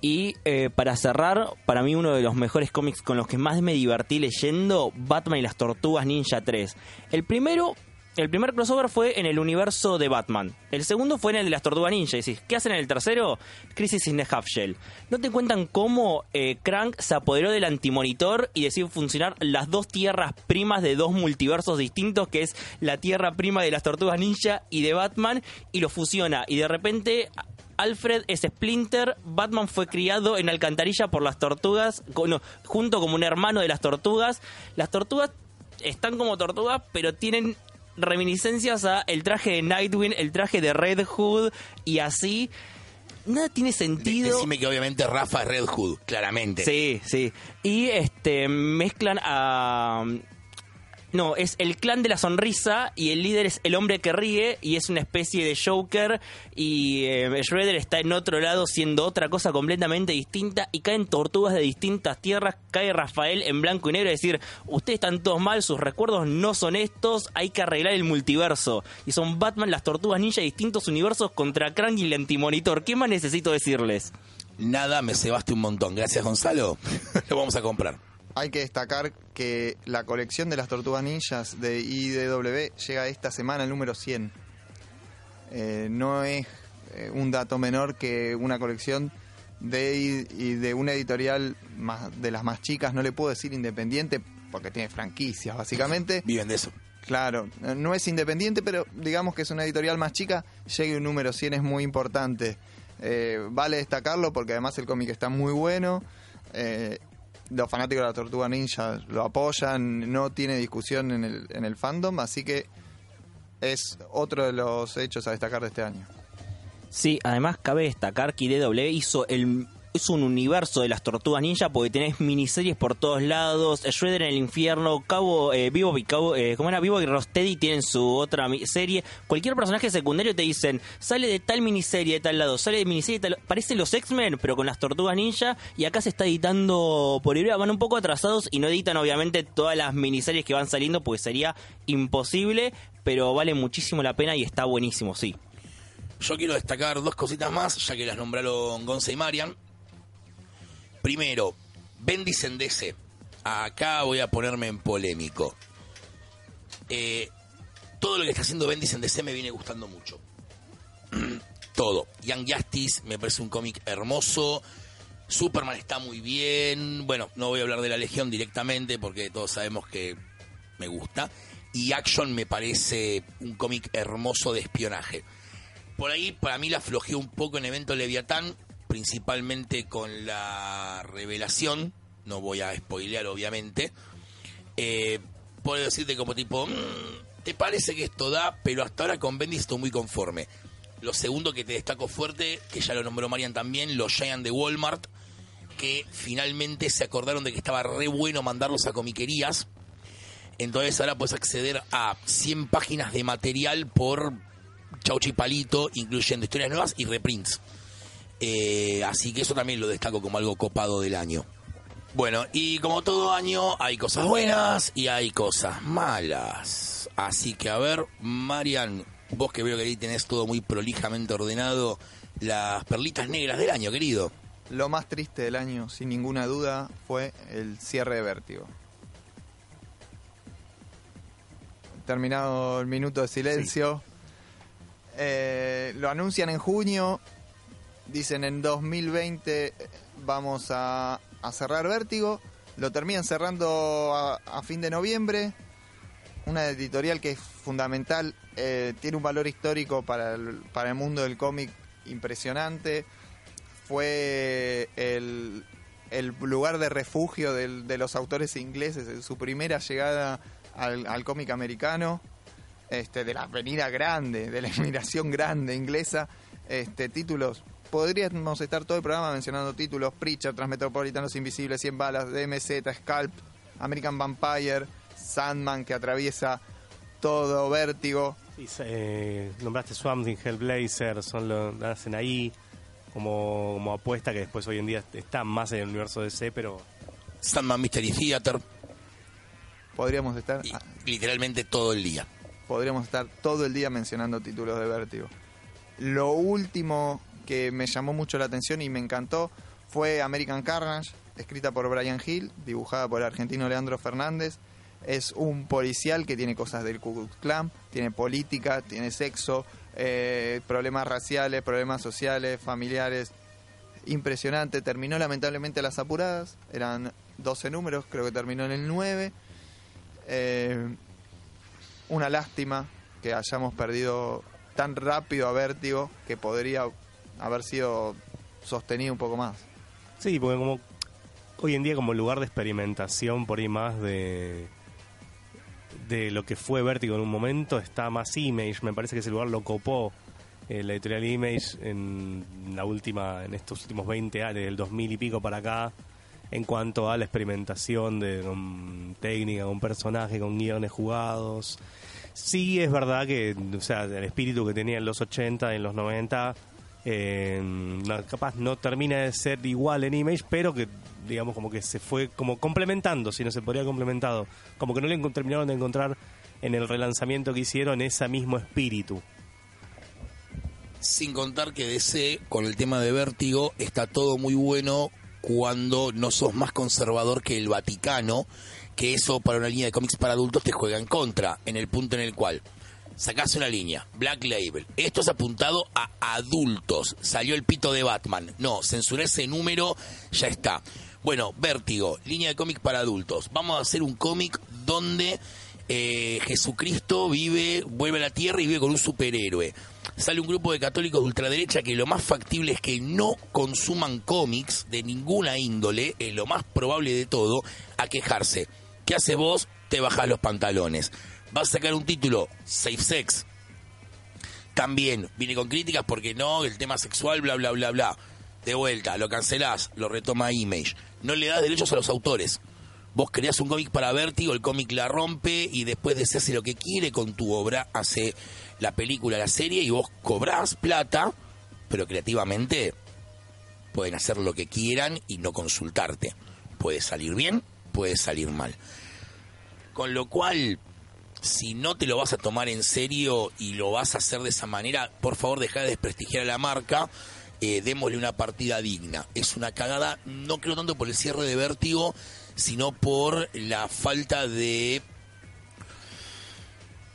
Y eh, para cerrar, para mí uno de los mejores cómics con los que más me divertí leyendo, Batman y las Tortugas Ninja 3. El primero, el primer crossover fue en el universo de Batman. El segundo fue en el de las Tortugas Ninja. Y decís, ¿qué hacen en el tercero? Crisis in the Half Shell. ¿No te cuentan cómo eh, Crank se apoderó del antimonitor y decidió funcionar las dos tierras primas de dos multiversos distintos, que es la tierra prima de las Tortugas Ninja y de Batman, y lo fusiona? Y de repente Alfred es Splinter, Batman fue criado en Alcantarilla por las tortugas, no, junto como un hermano de las tortugas. Las tortugas están como tortugas, pero tienen reminiscencias a el traje de Nightwing, el traje de Red Hood y así. Nada tiene sentido. Decime que obviamente Rafa es Red Hood, claramente. Sí, sí. Y este mezclan a no, es el clan de la sonrisa y el líder es el hombre que ríe y es una especie de Joker y eh, Shredder está en otro lado siendo otra cosa completamente distinta y caen tortugas de distintas tierras, cae Rafael en blanco y negro y decir, ustedes están todos mal, sus recuerdos no son estos, hay que arreglar el multiverso. Y son Batman, las tortugas ninja, distintos universos contra Krang y el antimonitor. ¿Qué más necesito decirles? Nada, me cebaste un montón. Gracias, Gonzalo. Lo vamos a comprar. Hay que destacar que la colección de las tortugas ninjas de IDW llega esta semana el número 100. Eh, no es eh, un dato menor que una colección de, y de una editorial más, de las más chicas, no le puedo decir independiente porque tiene franquicias básicamente. Viven de eso. Claro, no es independiente, pero digamos que es una editorial más chica, llegue un número 100 es muy importante. Eh, vale destacarlo porque además el cómic está muy bueno. eh, los fanáticos de la Tortuga Ninja lo apoyan, no tiene discusión en el, en el fandom, así que es otro de los hechos a destacar de este año. Sí, además cabe destacar que IDW hizo el hizo un universo de las tortugas ninja porque tenés miniseries por todos lados, Shredder en el infierno, Cabo eh, Vivo y Cabo, eh, ¿cómo era? Vivo y Rosteady tienen su otra serie. Cualquier personaje secundario te dicen, sale de tal miniserie de tal lado, sale de miniserie de tal parece los X-Men, pero con las tortugas ninja y acá se está editando por Ibrea, van un poco atrasados y no editan obviamente todas las miniseries que van saliendo porque sería imposible, pero vale muchísimo la pena y está buenísimo, sí. Yo quiero destacar dos cositas más, ya que las nombraron Gonza y Marian. Primero, Bendis en DC. Acá voy a ponerme en polémico. Eh, todo lo que está haciendo Bendis en DC me viene gustando mucho. todo. Young Justice me parece un cómic hermoso. Superman está muy bien. Bueno, no voy a hablar de la Legión directamente porque todos sabemos que me gusta. Y Action me parece un cómic hermoso de espionaje. Por ahí, para mí, la flojeó un poco en evento Leviatán, principalmente con la revelación. No voy a spoilear, obviamente. Eh, puedo decirte como tipo, "Mm, ¿te parece que esto da? Pero hasta ahora con Bendis estoy muy conforme. Lo segundo que te destaco fuerte, que ya lo nombró Marian también, los Giant de Walmart, que finalmente se acordaron de que estaba re bueno mandarlos a comiquerías. Entonces ahora puedes acceder a 100 páginas de material por Chauchi Palito, incluyendo historias nuevas y reprints. Eh, así que eso también lo destaco como algo copado del año. Bueno, y como todo año hay cosas buenas y hay cosas malas. Así que a ver, Marian, vos que veo que ahí tenés todo muy prolijamente ordenado, las perlitas negras del año, querido. lo más triste del año, sin ninguna duda, fue el cierre de Vértigo. Terminado el minuto de silencio. Eh, lo anuncian en junio. Dicen en 2020 vamos a, cerrar Vértigo. Lo terminan cerrando a, fin de noviembre. Una editorial que es fundamental, eh, tiene un valor histórico para el, mundo del cómic impresionante. Fue el, lugar de refugio de los autores ingleses en su primera llegada al, al cómic americano, este, de la avenida grande, de la inmigración grande inglesa. Este, títulos, podríamos estar todo el programa mencionando títulos, Preacher, Transmetropolitanos Invisibles, 100 balas, DMZ, Scalp, American Vampire, Sandman que atraviesa todo, Vértigo. Sí, eh, nombraste Swamp Thing, Hellblazer, son lo hacen ahí como, como apuesta que después hoy en día está más en el universo DC, pero Sandman Mystery Theater, Podríamos estar, y literalmente todo el día. podríamos estar todo el día mencionando títulos de Vértigo. Lo último que me llamó mucho la atención y me encantó fue American Carnage, escrita por Brian Hill, dibujada por el argentino Leandro Fernández. Es un policial que tiene cosas del Ku Klux Klan, tiene política, tiene sexo, eh, problemas raciales, problemas sociales, familiares. Impresionante. Terminó lamentablemente las apuradas. Eran 12 números, creo que terminó en el 9. Eh, una lástima que hayamos perdido tan rápido a Vértigo que podría haber sido sostenido un poco más. sí, porque como hoy en día como lugar de experimentación por ahí más de de lo que fue Vértigo en un momento está más Image, me parece que ese lugar lo copó eh, la editorial Image en la última en estos últimos 20 años, del 2000 y pico para acá en cuanto a la experimentación de con técnica, con personaje, con guiones jugados. Sí, es verdad que, o sea, el espíritu que tenía en los 80, en los 90, capaz no termina de ser igual en Image, pero que, digamos, como que se fue como complementando, si no se podría complementado. Como que no le terminaron de encontrar en el relanzamiento que hicieron ese mismo espíritu. Sin contar que DC, con el tema de Vértigo, está todo muy bueno cuando no sos más conservador que el Vaticano, que eso para una línea de cómics para adultos te juega en contra, en el punto en el cual sacás una línea, Black Label, esto es apuntado a adultos, salió el pito de Batman, no, censuré ese número, ya está. Bueno, Vértigo, línea de cómics para adultos, vamos a hacer un cómic donde eh, Jesucristo vive, vuelve a la tierra y vive con un superhéroe. Sale un grupo de católicos de ultraderecha que lo más factible es que no consuman cómics de ninguna índole, es lo más probable de todo, a quejarse. ¿Qué haces vos? Te bajás los pantalones. Vas a sacar un título, Safe Sex. También viene con críticas porque no, el tema sexual, bla, bla, bla, bla. De vuelta, lo cancelás, lo retoma Image. No le das derechos a los autores. Vos creás un cómic para Vértigo, el cómic la rompe y después de hace lo que quiere con tu obra, hace la película, la serie y vos cobrás plata, pero creativamente pueden hacer lo que quieran y no consultarte. Puede salir bien, puede salir mal. Con lo cual, si no te lo vas a tomar en serio y lo vas a hacer de esa manera, por favor deja de desprestigiar a la marca, eh, démosle una partida digna. Es una cagada, no creo tanto por el cierre de vértigo, sino por la falta de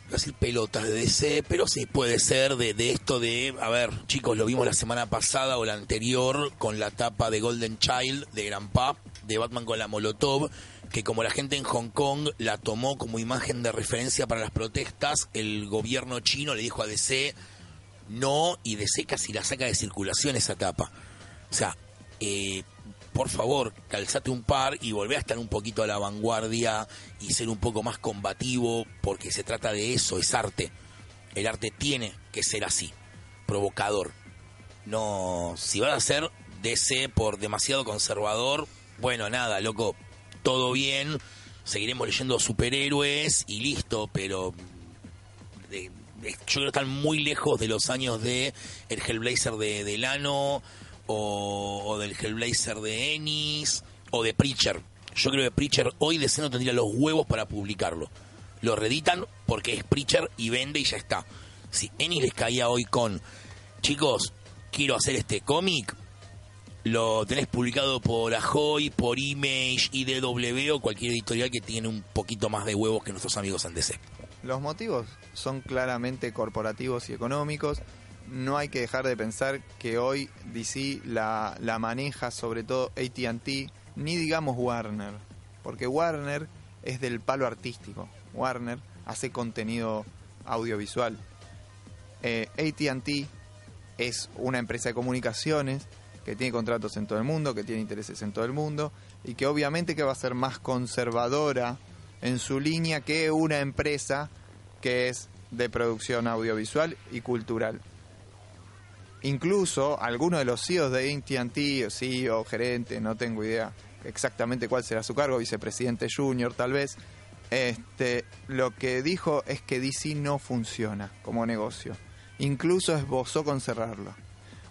decir pelotas de DC, pero sí puede ser de, de esto de, a ver, chicos, lo vimos la semana pasada o la anterior con la tapa de Golden Child de Grandpa, de Batman con la Molotov, que como la gente en Hong Kong la tomó como imagen de referencia para las protestas, el gobierno chino le dijo a DC no, y DC casi la saca de circulación esa tapa. O sea, eh, por favor, calzate un par y volvé a estar un poquito a la vanguardia y ser un poco más combativo, porque se trata de eso, es arte. El arte tiene que ser así, provocador. No, si vas a ser DC por demasiado conservador, bueno, nada, loco, todo bien, seguiremos leyendo superhéroes y listo, pero de- de- yo creo que están muy lejos de los años de el Hellblazer de Delano o, o del Hellblazer de Ennis o de Preacher. Yo creo que Preacher hoy DC no tendría los huevos para publicarlo. Lo reeditan porque es Preacher y vende y ya está. Si Ennis les caía hoy con, chicos, quiero hacer este cómic, lo tenés publicado por Ahoy, por Image, IDW o cualquier editorial que tiene un poquito más de huevos que nuestros amigos en DC. Los motivos son claramente corporativos y económicos. No hay que dejar de pensar que hoy DC la, la maneja sobre todo ATT, ni digamos Warner, porque Warner es del palo artístico. Warner hace contenido audiovisual. Eh, ATT es una empresa de comunicaciones que tiene contratos en todo el mundo, que tiene intereses en todo el mundo y que obviamente que va a ser más conservadora en su línea que una empresa que es de producción audiovisual y cultural. Incluso algunos de los CEOs de AT&T, o CEO, gerente, no tengo idea exactamente cuál será su cargo, vicepresidente junior tal vez, este, lo que dijo es que DC no funciona como negocio. Incluso esbozó con cerrarlo.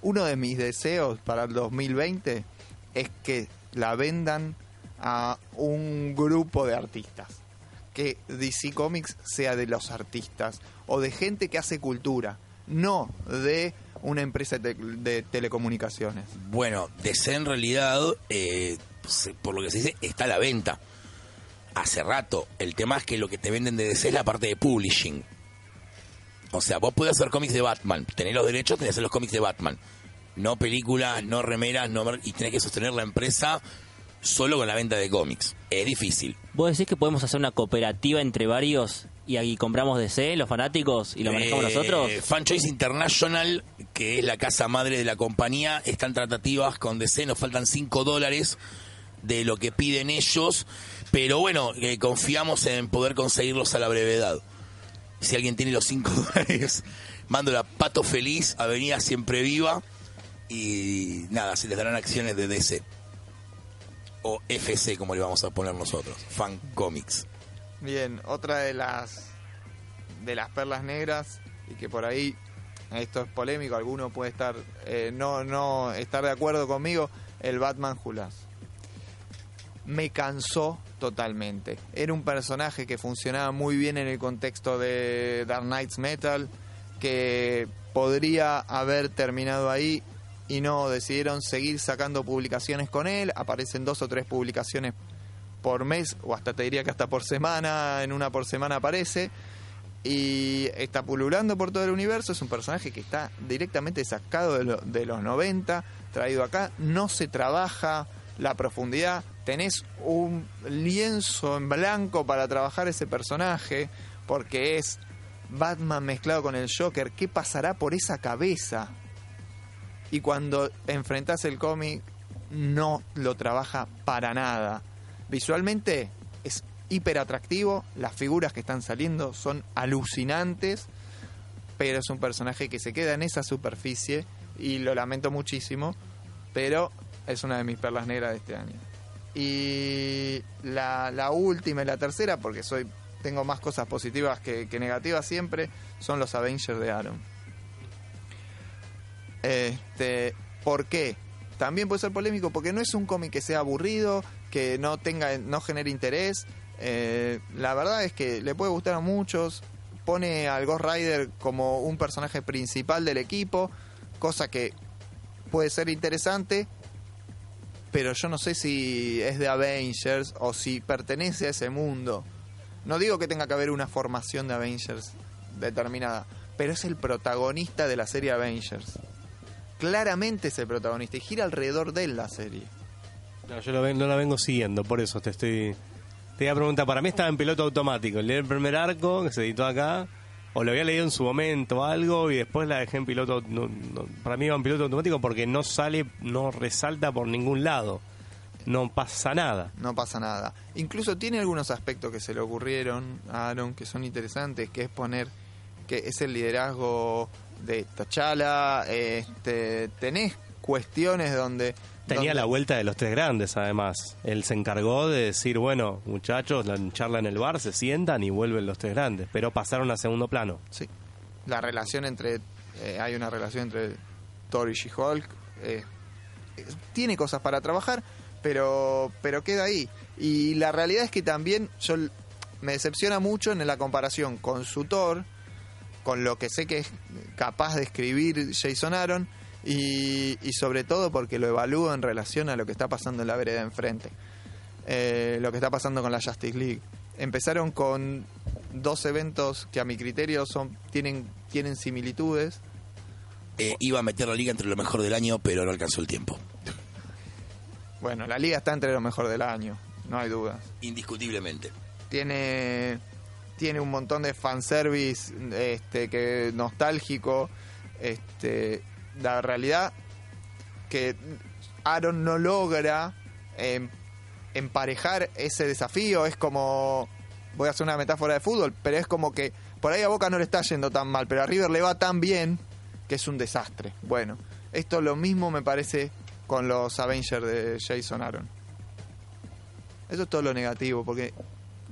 Uno de mis deseos para el 2020 es que la vendan a un grupo de artistas. Que DC Comics sea de los artistas o de gente que hace cultura, no de una empresa de, telecomunicaciones. Bueno, DC en realidad, eh, por lo que se dice, está a la venta. Hace rato. El tema es que lo que te venden de DC es la parte de publishing. O sea, vos podés hacer cómics de Batman. Tenés los derechos, tenés que hacer los cómics de Batman. No películas, no remeras, no y tenés que sostener la empresa solo con la venta de cómics. Es difícil. ¿Vos decís que podemos hacer una cooperativa entre varios y ahí compramos DC, los fanáticos, y lo manejamos Eh, nosotros? Fanchoice International, que es la casa madre de la compañía, están tratativas con DC, nos faltan 5 dólares de lo que piden ellos, pero bueno, eh, confiamos en poder conseguirlos a la brevedad. Si alguien tiene los 5 dólares, mando a Pato Feliz, Avenida Siempre Viva, y nada, se les darán acciones de DC. O FC, como le vamos a poner nosotros, Fan Comics. Bien, otra de las de las perlas negras y que por ahí esto es polémico, alguno puede estar eh, no no estar de acuerdo conmigo, el Batman Julas. Me cansó totalmente. Era un personaje que funcionaba muy bien en el contexto de Dark Knights Metal, que podría haber terminado ahí y no decidieron seguir sacando publicaciones con él. Aparecen dos o tres publicaciones por mes, o hasta te diría que hasta por semana, en una por semana aparece, y está pululando por todo el universo, es un personaje que está directamente sacado de, de los 90, traído acá, no se trabaja la profundidad, tenés un lienzo en blanco para trabajar ese personaje, porque es Batman mezclado con el Joker, ¿qué pasará por esa cabeza? Y cuando enfrentás el cómic, no lo trabaja para nada. Visualmente es hiper atractivo, las figuras que están saliendo son alucinantes, pero es un personaje que se queda en esa superficie y lo lamento muchísimo, pero es una de mis perlas negras de este año. Y la, la última y la tercera, porque soy tengo más cosas positivas que, negativas siempre, son los Avengers de Aaron. Este, ¿Por qué? También puede ser polémico porque no es un cómic que sea aburrido, que no tenga, no genere interés. Eh, la verdad es que le puede gustar a muchos. Pone al Ghost Rider como un personaje principal del equipo, cosa que puede ser interesante, pero yo no sé si es de Avengers o si pertenece a ese mundo. No digo que tenga que haber una formación de Avengers determinada, pero es el protagonista de la serie Avengers. Claramente es el protagonista y gira alrededor de él la serie. No, yo lo ven- no la vengo siguiendo, por eso te estoy. Te iba a preguntar, para mí estaba en piloto automático. Leí el primer arco que se editó acá, o lo había leído en su momento algo y después la dejé en piloto. para mí iba en piloto automático porque no sale, no resalta por ningún lado. No pasa nada. No pasa nada. Incluso tiene algunos aspectos que se le ocurrieron a Aaron que son interesantes, que es poner que es el liderazgo de T'Challa, este, tenés cuestiones donde... Tenía la vuelta de los tres grandes, además. Él se encargó de decir, bueno, muchachos, la charla en el bar, se sientan y vuelven los tres grandes. Pero pasaron a segundo plano. Sí. La relación entre. eh, hay una relación entre Thor y She-Hulk. eh, tiene cosas para trabajar, pero, pero queda ahí. Y la realidad es que también yo me decepciona mucho en la comparación con su Thor, con lo que sé que es capaz de escribir Jason Aaron, Y, y sobre todo porque lo evalúo en relación a lo que está pasando en la vereda enfrente. Eh, lo que está pasando con la Justice League. Empezaron con dos eventos que a mi criterio son tienen, tienen similitudes. Eh, iba a meter la liga entre lo mejor del año, pero no alcanzó el tiempo. Bueno, la liga está entre lo mejor del año, no hay dudas. Indiscutiblemente. Tiene, tiene un montón de fanservice este, que nostálgico. Este, la realidad que Aaron no logra em, emparejar ese desafío es como voy a hacer una metáfora de fútbol, pero es como que por ahí a Boca no le está yendo tan mal, pero a River le va tan bien que es un desastre. Bueno, esto lo mismo me parece con los Avengers de Jason Aaron. Eso es todo lo negativo, porque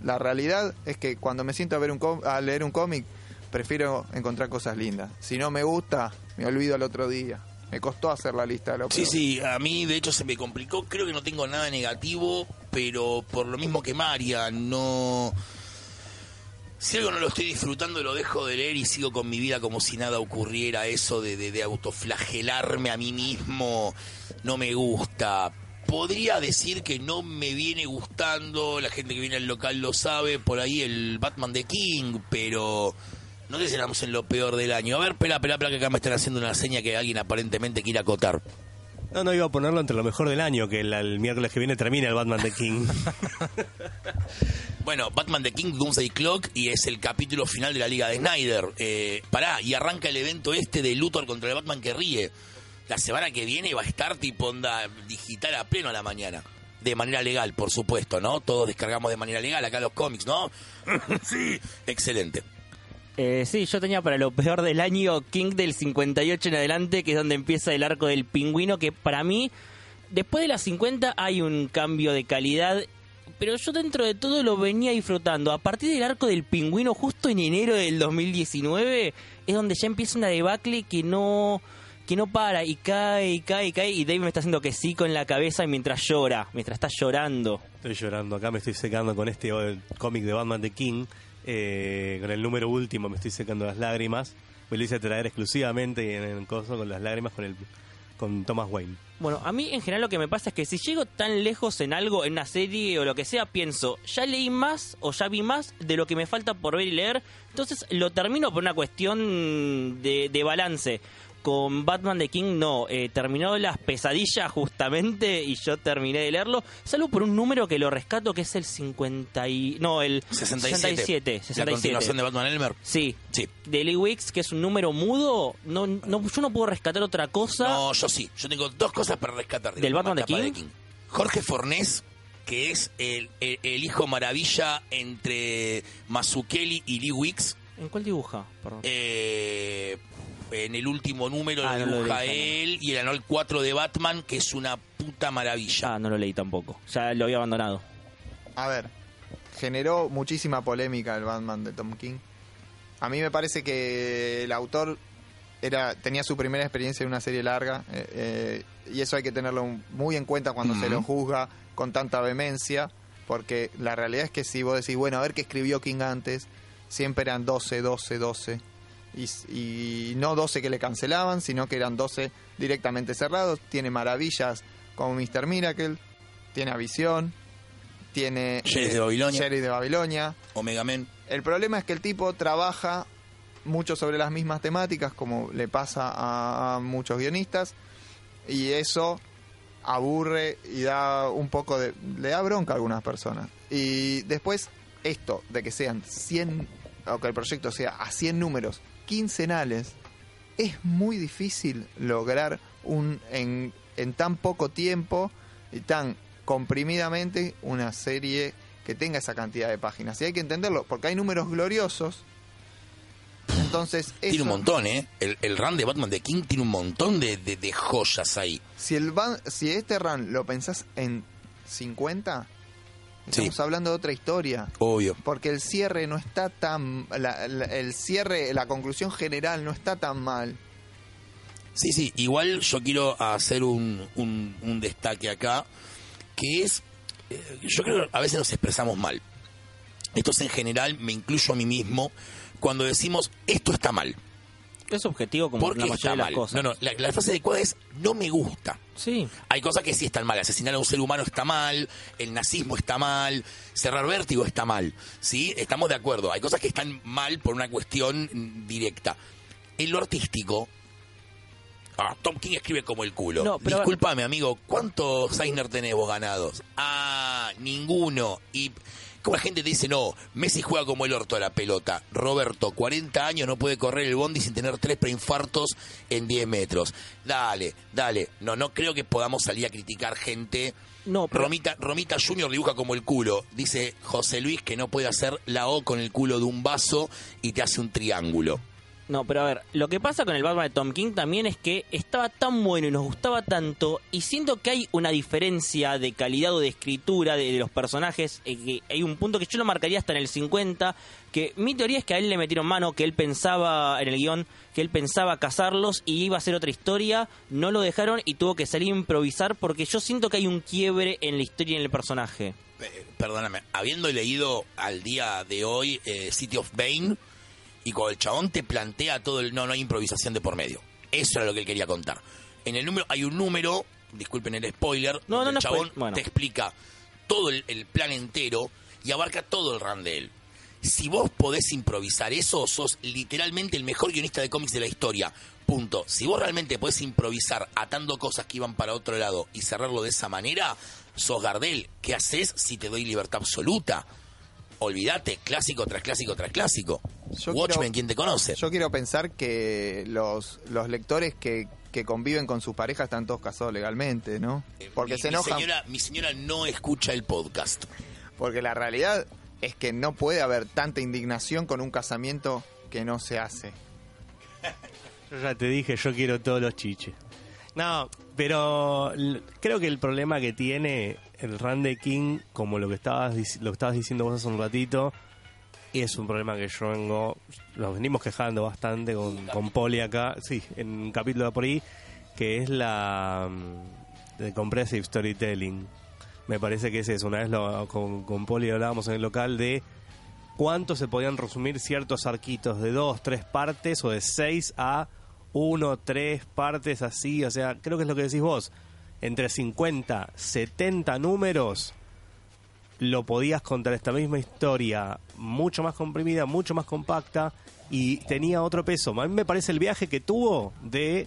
la realidad es que cuando me siento a, ver un a leer un cómic, prefiero encontrar cosas lindas. Si no me gusta, me olvido al otro día. Me costó hacer la lista de lo Sí, peor. sí, a mí de hecho se me complicó. Creo que no tengo nada negativo, pero por lo mismo que María, no. Si algo no lo estoy disfrutando, lo dejo de leer y sigo con mi vida como si nada ocurriera. Eso de, de, de autoflagelarme a mí mismo no me gusta. Podría decir que no me viene gustando, la gente que viene al local lo sabe, por ahí el Batman de King, pero no si estamos en lo peor del año. A ver, pela, pela, pela, que acá me están haciendo una seña que alguien aparentemente quiere acotar. No, no iba a ponerlo entre lo mejor del año, que el, el miércoles que viene termina el Batman de King. Bueno, Batman The King, Doomsday Clock y es el capítulo final de la Liga de Snyder. Eh, pará, y arranca el evento este de Luthor contra el Batman que ríe. La semana que viene va a estar tipo onda digital a pleno a la mañana. De manera legal, por supuesto, ¿no? Todos descargamos de manera legal acá los cómics, ¿no? sí, excelente. Eh, sí, yo tenía para lo peor del año King del 58 en adelante, que es donde empieza el arco del pingüino, que para mí, después de las 50 hay un cambio de calidad, pero yo dentro de todo lo venía disfrutando. A partir del arco del pingüino, justo en enero del 2019, es donde ya empieza una debacle que no que no para y cae y cae y cae y Dave me está haciendo que sí con la cabeza mientras llora, mientras está llorando. Estoy llorando acá, me estoy secando con este cómic de Batman de King. Eh, con el número último me estoy secando las lágrimas. Me lo hice traer exclusivamente en el coso con las lágrimas con el con Thomas Wayne. Bueno, a mí en general lo que me pasa es que si llego tan lejos en algo, en una serie o lo que sea, pienso, ya leí más o ya vi más de lo que me falta por ver y leer, entonces lo termino por una cuestión de, de balance. Con Batman de King no, eh, terminó las pesadillas justamente y yo terminé de leerlo, salvo por un número que lo rescato que es el 50 y... No, el 67. 67. La 67. continuación de Batman Elmer. Sí, Sí. de Lee Wicks, que es un número mudo, no, no, yo no puedo rescatar otra cosa. No, yo sí. Yo tengo dos cosas para rescatar. de ¿Del la Batman de King? Jorge Fornés, que es el, el- el hijo maravilla entre Mazukeli y Lee Wicks. ¿En cuál dibuja? Perdón. Eh, en el último número Ah, lo no lo dibuja leí, él y el anual 4 de Batman, que es una puta maravilla. Ah, no lo leí tampoco. Ya lo había abandonado. A ver, generó muchísima polémica el Batman de Tom King. A mí me parece que el autor era tenía su primera experiencia en una serie larga eh, eh, y eso hay que tenerlo muy en cuenta cuando se lo juzga con tanta vehemencia, porque la realidad es que si vos decís, bueno, a ver qué escribió King antes, siempre eran 12, 12, 12. Y, y no 12 que le cancelaban, sino que eran 12 directamente cerrados. Tiene maravillas como Mr. Miracle, tiene a Visión, tiene Sheriff de Babilonia. Sheriff de Babilonia. Omega Men. El problema es que el tipo trabaja mucho sobre las mismas temáticas, como le pasa a, a muchos guionistas, y eso aburre y da un poco de. le da bronca a algunas personas. Y después, esto de que sean 100, o que el proyecto sea a 100 números quincenales, es muy difícil lograr un en, en tan poco tiempo y tan comprimidamente una serie que tenga esa cantidad de páginas. Y hay que entenderlo, porque hay números gloriosos. Entonces, Tiene un montón, ¿eh? El, el run de Batman de King tiene un montón de, de- de joyas ahí. si, el ban- si este run lo pensás en 50, estamos Sí. hablando de otra historia. Obvio. Porque el cierre no está tan. la- la- el cierre, la conclusión general no está tan mal. Sí, sí, igual yo quiero hacer un, un, un destaque acá, que es, eh, yo creo que a veces nos expresamos mal. Esto es en general, me incluyo a mí mismo, cuando decimos esto está mal. Es objetivo como Porque la mayoría de las mal. cosas. No, no, la, la frase adecuada es no me gusta. Sí. Hay cosas que sí están mal. Asesinar a un ser humano está mal, el nazismo está mal, cerrar vértigo está mal. ¿Sí? Estamos de acuerdo. Hay cosas que están mal por una cuestión mm, directa. En lo artístico, ah, Tom King escribe como el culo. No, pero- Discúlpame, amigo, ¿cuántos Eisner tenés vos ganados? Ah, ninguno. Y como la gente te dice, no, Messi juega como el orto a la pelota. Roberto, 40 años, no puede correr el bondi sin tener tres preinfartos en 10 metros. Dale, dale. No, no creo que podamos salir a criticar gente. No, pero- Romita, Romita Junior dibuja como el culo. Dice José Luis que no puede hacer la O con el culo de un vaso y te hace un triángulo. No, pero a ver, lo que pasa con el Batman de Tom King también es que estaba tan bueno y nos gustaba tanto y siento que hay una diferencia de calidad o de escritura de, los personajes, eh, que hay un punto que yo lo marcaría hasta en el 50, que mi teoría es que a él le metieron mano, que él pensaba en el guion, que él pensaba casarlos y iba a ser otra historia, no lo dejaron y tuvo que salir a improvisar porque yo siento que hay un quiebre en la historia y en el personaje. Eh, perdóname, habiendo leído al día de hoy eh, City of Bane, y cuando el chabón te plantea todo el... No, no hay improvisación de por medio. Eso era lo que él quería contar. En el número, hay un número, disculpen el spoiler, No, donde no, no, el chabón bueno. te explica todo el, el plan entero y abarca todo el run de él. Si vos podés improvisar eso, sos literalmente el mejor guionista de cómics de la historia. Punto. Si vos realmente podés improvisar atando cosas que iban para otro lado y cerrarlo de esa manera, sos Gardel. ¿Qué haces si te doy libertad absoluta? Olvídate, clásico tras clásico tras clásico. Yo Watchmen, quiero- ¿quién te conoce? Yo quiero pensar que los, los lectores que, que conviven con sus parejas están todos casados legalmente, ¿no? Porque mi, se mi enojan. señora, mi señora no escucha el podcast. Porque la realidad es que no puede haber tanta indignación con un casamiento que no se hace. Yo ya te dije, yo quiero todos los chiches. No, pero creo que el problema que tiene el run King, como lo que estabas, lo que estabas diciendo vos hace un ratito, es un problema que yo vengo, nos venimos quejando bastante con, con Poli acá, sí, en un capítulo de por ahí, que es la mm, de storytelling. Me parece que es una vez lo, con, con Poli hablábamos en el local de cuánto se podían resumir ciertos arquitos de dos, tres partes o de seis a uno, tres partes así. O sea, creo que es lo que decís vos. Entre 50, 70 números lo podías contar esta misma historia mucho más comprimida, mucho más compacta y tenía otro peso. A mí me parece el viaje que tuvo de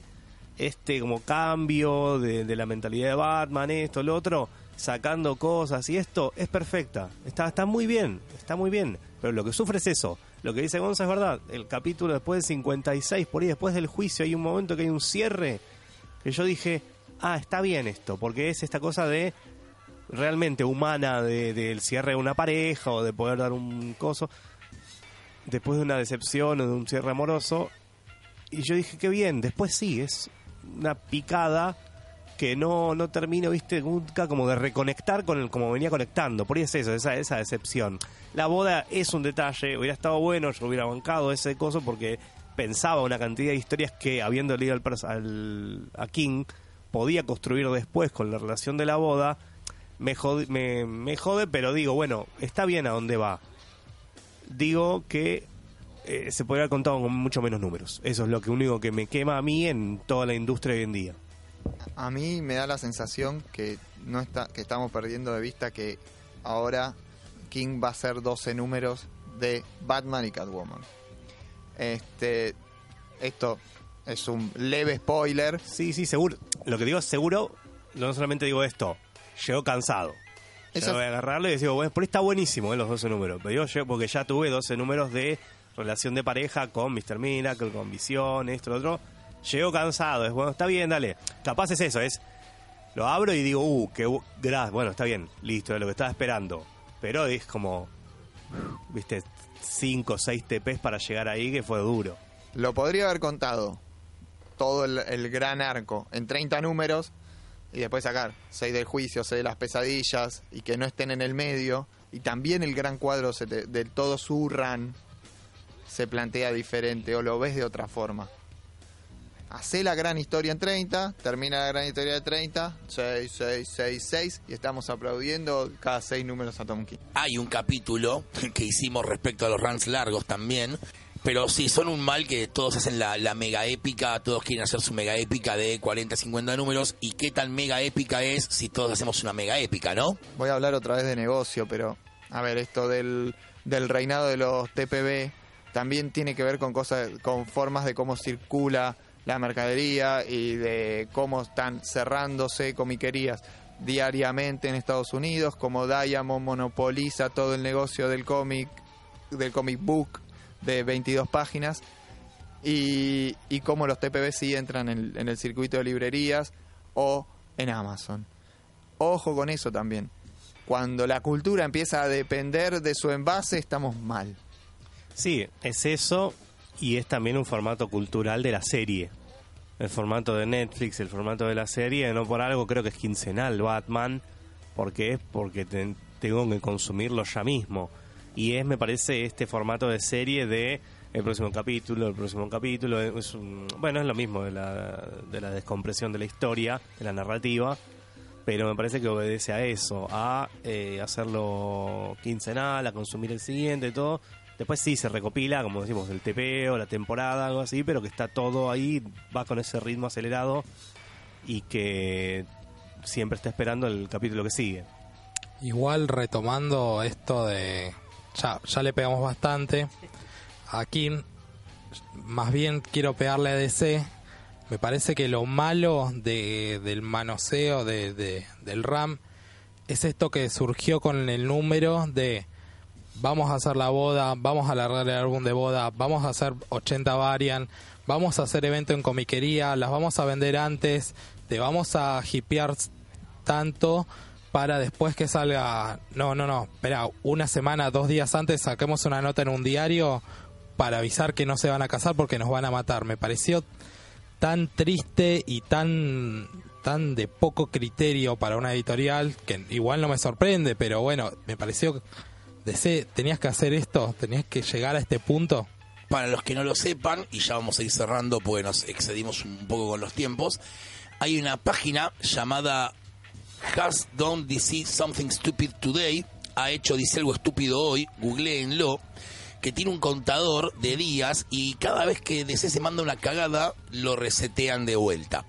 este como cambio de, la mentalidad de Batman, esto, lo otro, sacando cosas y esto es perfecta. Está, está muy bien, está muy bien. Pero lo que sufre es eso. Lo que dice Gonza es verdad. El capítulo después del 56, por ahí después del juicio, hay un momento que hay un cierre que yo dije, ah, está bien esto, porque es esta cosa de realmente humana de- del cierre de una pareja o de poder dar un coso después de una decepción o de un cierre amoroso. Y yo dije, qué bien, después sí, es una picada que no, no termino, viste, nunca como de reconectar con el como venía conectando. Por ahí es eso, esa, esa decepción. La boda es un detalle, hubiera estado bueno, yo hubiera bancado ese coso porque pensaba una cantidad de historias que, habiendo leído al, al- a King, podía construir después con la relación de la boda. Me jode, me, jode, pero digo, bueno, está bien a dónde va. Digo que eh, se podría haber contado con mucho menos números. Eso es lo que único que me quema a mí en toda la industria hoy en día. A mí me da la sensación que no está que estamos perdiendo de vista que ahora King va a hacer 12 números de Batman y Catwoman. Este esto es un leve spoiler. Sí, sí, seguro. Lo que digo es seguro, no solamente digo esto, llegó cansado. Eso- voy a agarrarlo y decir, bueno, por ahí está buenísimo eh, los 12 números. Pero yo porque ya tuve 12 números de relación de pareja con Mr. Miracle, con Visión, esto, lo otro. Llego cansado, es bueno, está bien, dale. Capaz es eso, es. Lo abro y digo, uh, qué bu- gra- bueno, está bien, listo, es lo que estaba esperando. Pero es como, viste, 5 o 6 TPs para llegar ahí, que fue duro. Lo podría haber contado todo el, gran arco en 30 números y después sacar 6 del juicio, 6 de las pesadillas y que no estén en el medio. Y también el gran cuadro se te- del todo su run se plantea diferente o lo ves de otra forma. Hacé la gran historia en 30, termina la gran historia de 30, 6, 6, 6, 6 y estamos aplaudiendo cada 6 números a Tom King. Hay un capítulo que hicimos respecto a los runs largos también, Pero sí, son un mal que todos hacen la, mega épica, todos quieren hacer su mega épica de 40, 50 números. ¿Y qué tan mega épica es si todos hacemos una mega épica, no? Voy a hablar otra vez de negocio, pero a ver, esto del, del reinado de los TPB también tiene que ver con cosas, con formas de cómo circula la mercadería y de cómo están cerrándose comiquerías diariamente en Estados Unidos, como Diamond monopoliza todo el negocio del cómic, del comic book de 22 páginas y, y cómo los TPB sí entran en, el circuito de librerías o en Amazon. Ojo con eso también. Cuando la cultura empieza a depender de su envase, estamos mal. Sí, es eso y es también un formato cultural de la serie. El formato de Netflix, el formato de la serie, no por algo creo que es quincenal Batman, porque es porque te- tengo que consumirlo ya mismo. Y es, me parece, este formato de serie de el próximo capítulo, el próximo capítulo, un- bueno, es lo mismo de la, de la descompresión de la historia, de la narrativa, pero me parece que obedece a eso, a eh, hacerlo quincenal, a consumir el siguiente, todo. Después sí se recopila, como decimos, el TP o la temporada, algo así, pero que está todo ahí, va con ese ritmo acelerado y que siempre está esperando el capítulo que sigue. Igual retomando esto de... Ya, ya le pegamos bastante. Aquí más bien quiero pegarle a DC. Me parece que lo malo de, del manoseo de, de- del RAM es esto que surgió con el número de vamos a hacer la boda, vamos a alargar el álbum de boda, vamos a hacer 80 variant, vamos a hacer evento en comiquería, las vamos a vender antes, te vamos a hipear tanto para después que salga, no, no, no, espera, una semana, dos días antes saquemos una nota en un diario para avisar que no se van a casar porque nos van a matar. Me pareció tan triste y tan tan de poco criterio para una editorial que igual no me sorprende, pero bueno, me pareció DC, tenías que hacer esto, tenías que llegar a este punto. Para los que no lo sepan, y ya vamos a ir cerrando porque nos excedimos un poco con los tiempos, hay una página llamada Has Done DC Something Stupid Today, ha hecho dice algo estúpido hoy, googleenlo, que tiene un contador de días y cada vez que DC se manda una cagada, lo resetean de vuelta.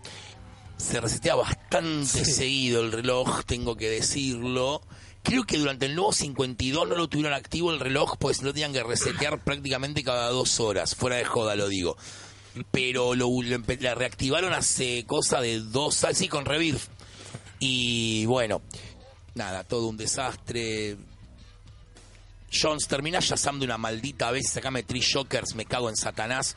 Se resetea bastante seguido el reloj, tengo que decirlo. Creo que durante el nuevo 52 no lo tuvieron activo el reloj, pues lo tenían que resetear prácticamente cada dos horas. Fuera de joda, lo digo. Pero lo, la reactivaron hace cosa de dos años, sí, con Rebirth. Y bueno, nada, todo un desastre. Jones, termina Shazam una maldita vez, sacame Three Shockers, me cago en Satanás.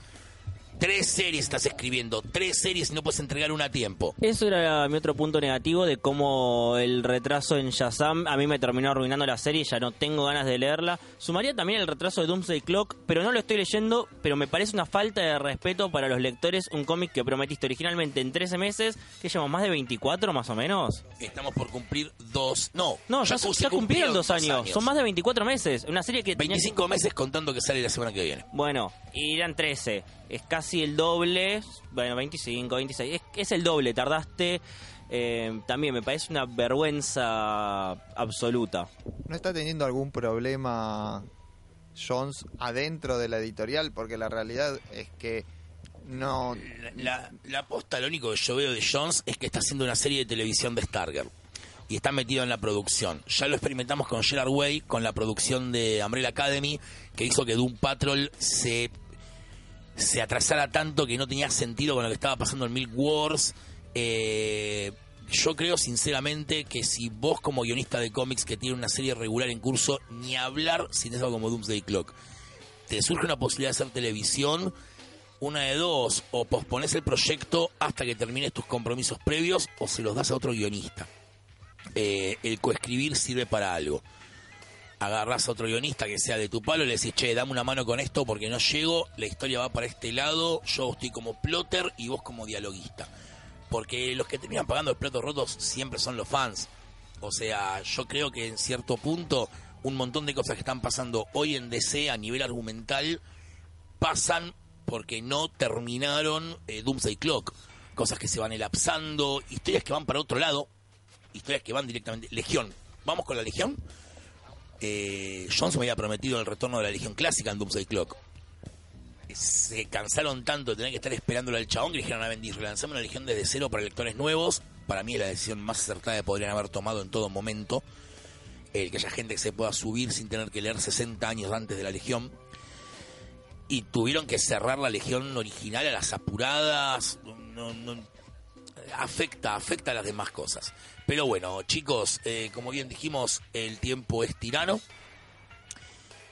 Tres series estás escribiendo, tres series y no puedes entregar una a tiempo. Eso era mi otro punto negativo de cómo el retraso en Shazam a mí me terminó arruinando la serie, ya no tengo ganas de leerla. Sumaría también el retraso de Doomsday Clock, pero no lo estoy leyendo, pero me parece una falta de respeto para los lectores un cómic que prometiste originalmente en 13 meses, que llevamos más de 24 más o menos. Estamos por cumplir dos. No, No, ya, se ya cumplieron dos años. años. son más de 24 meses. Una serie que tenía que- 25 meses contando que sale la semana que viene. Bueno, irán 13. Es casi el doble. Bueno, 25, 26. Es, es el doble. Tardaste. eh, también me parece una vergüenza absoluta. ¿No está teniendo algún problema Jones adentro de la editorial? Porque la realidad es que no... La, la, la posta, lo único que yo veo de Jones es que está haciendo una serie de televisión de Stargirl. Y está metido en la producción. Ya lo experimentamos con Gerard Way, con la producción de Umbrella Academy, que hizo que Doom Patrol se, se atrasara tanto que no tenía sentido con lo que estaba pasando en Milk Wars. Eh, yo creo sinceramente que si vos como guionista de cómics que tiene una serie regular en curso, ni hablar si tenés algo como Doomsday Clock, te surge una posibilidad de hacer televisión, una de dos, o pospones el proyecto hasta que termines tus compromisos previos o se los das a otro guionista. Eh, el coescribir sirve para algo. Agarrás a otro guionista que sea de tu palo y le decís, che, dame una mano con esto porque no llego, la historia va para este lado, yo estoy como plotter y vos como dialoguista. Porque los que terminan pagando los platos rotos siempre son los fans. O sea, yo creo que en cierto punto un montón de cosas que están pasando hoy en DC a nivel argumental pasan porque no terminaron eh, Doomsday Clock. Cosas que se van elapsando, historias que van para otro lado, historias que van directamente. Legión. ¿Vamos con la Legión? Eh, Johnson me había prometido el retorno de la Legión clásica en Doomsday Clock. se cansaron tanto de tener que estar esperándolo al chabón que le dijeron a Bendis, relanzamos una legión desde cero para lectores nuevos. Para mí es la decisión más acertada que podrían haber tomado en todo momento. El que haya gente que se pueda subir sin tener que leer 60 años antes de la legión. Y tuvieron que cerrar la legión original a las apuradas. No, no- afecta, afecta a las demás cosas. Pero bueno, chicos, eh, como bien dijimos, el tiempo es tirano.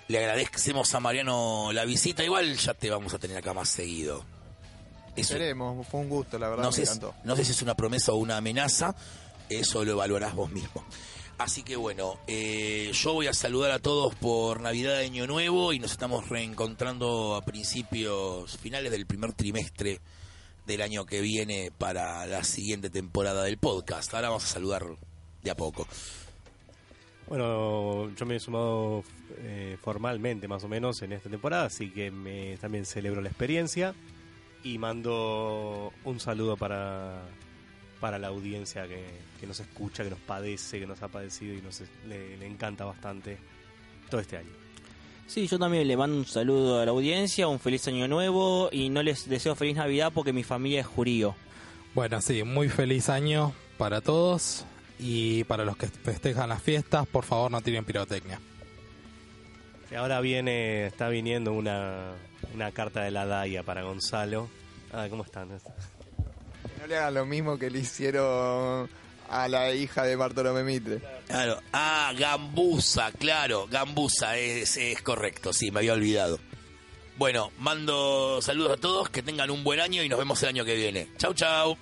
Le agradecemos a Mariano la visita. Igual ya te vamos a tener acá más seguido. Eso- Esperemos, fue un gusto, la verdad, no me sé, encantó. no sé si es una promesa o una amenaza, eso lo evaluarás vos mismo. Así que bueno, eh, yo voy a saludar a todos por Navidad de Año Nuevo y nos estamos reencontrando a principios, finales del primer trimestre del año que viene para la siguiente temporada del podcast. Ahora vamos a saludar de a poco. Bueno, yo me he sumado eh, formalmente más o menos en esta temporada, así que me, también celebro la experiencia y mando un saludo para, para la audiencia que, que nos escucha, que nos padece, que nos ha padecido y nos le, le encanta bastante todo este año. Sí, yo también le mando un saludo a la audiencia, un feliz año nuevo y no les deseo feliz Navidad porque mi familia es jurío. Bueno, sí, muy feliz año para todos y para los que festejan las fiestas, por favor no tiren pirotecnia. Y ahora viene, está viniendo una, una carta de la DAIA para Gonzalo. Ah, ¿cómo están? Que no le hagan lo mismo que le hicieron a la hija de Bartolomé Mitre. Claro, ah, Gambusa, claro, Gambusa es, es correcto, sí, me había olvidado. Bueno, mando saludos a todos, que tengan un buen año y nos vemos el año que viene. Chau, chau.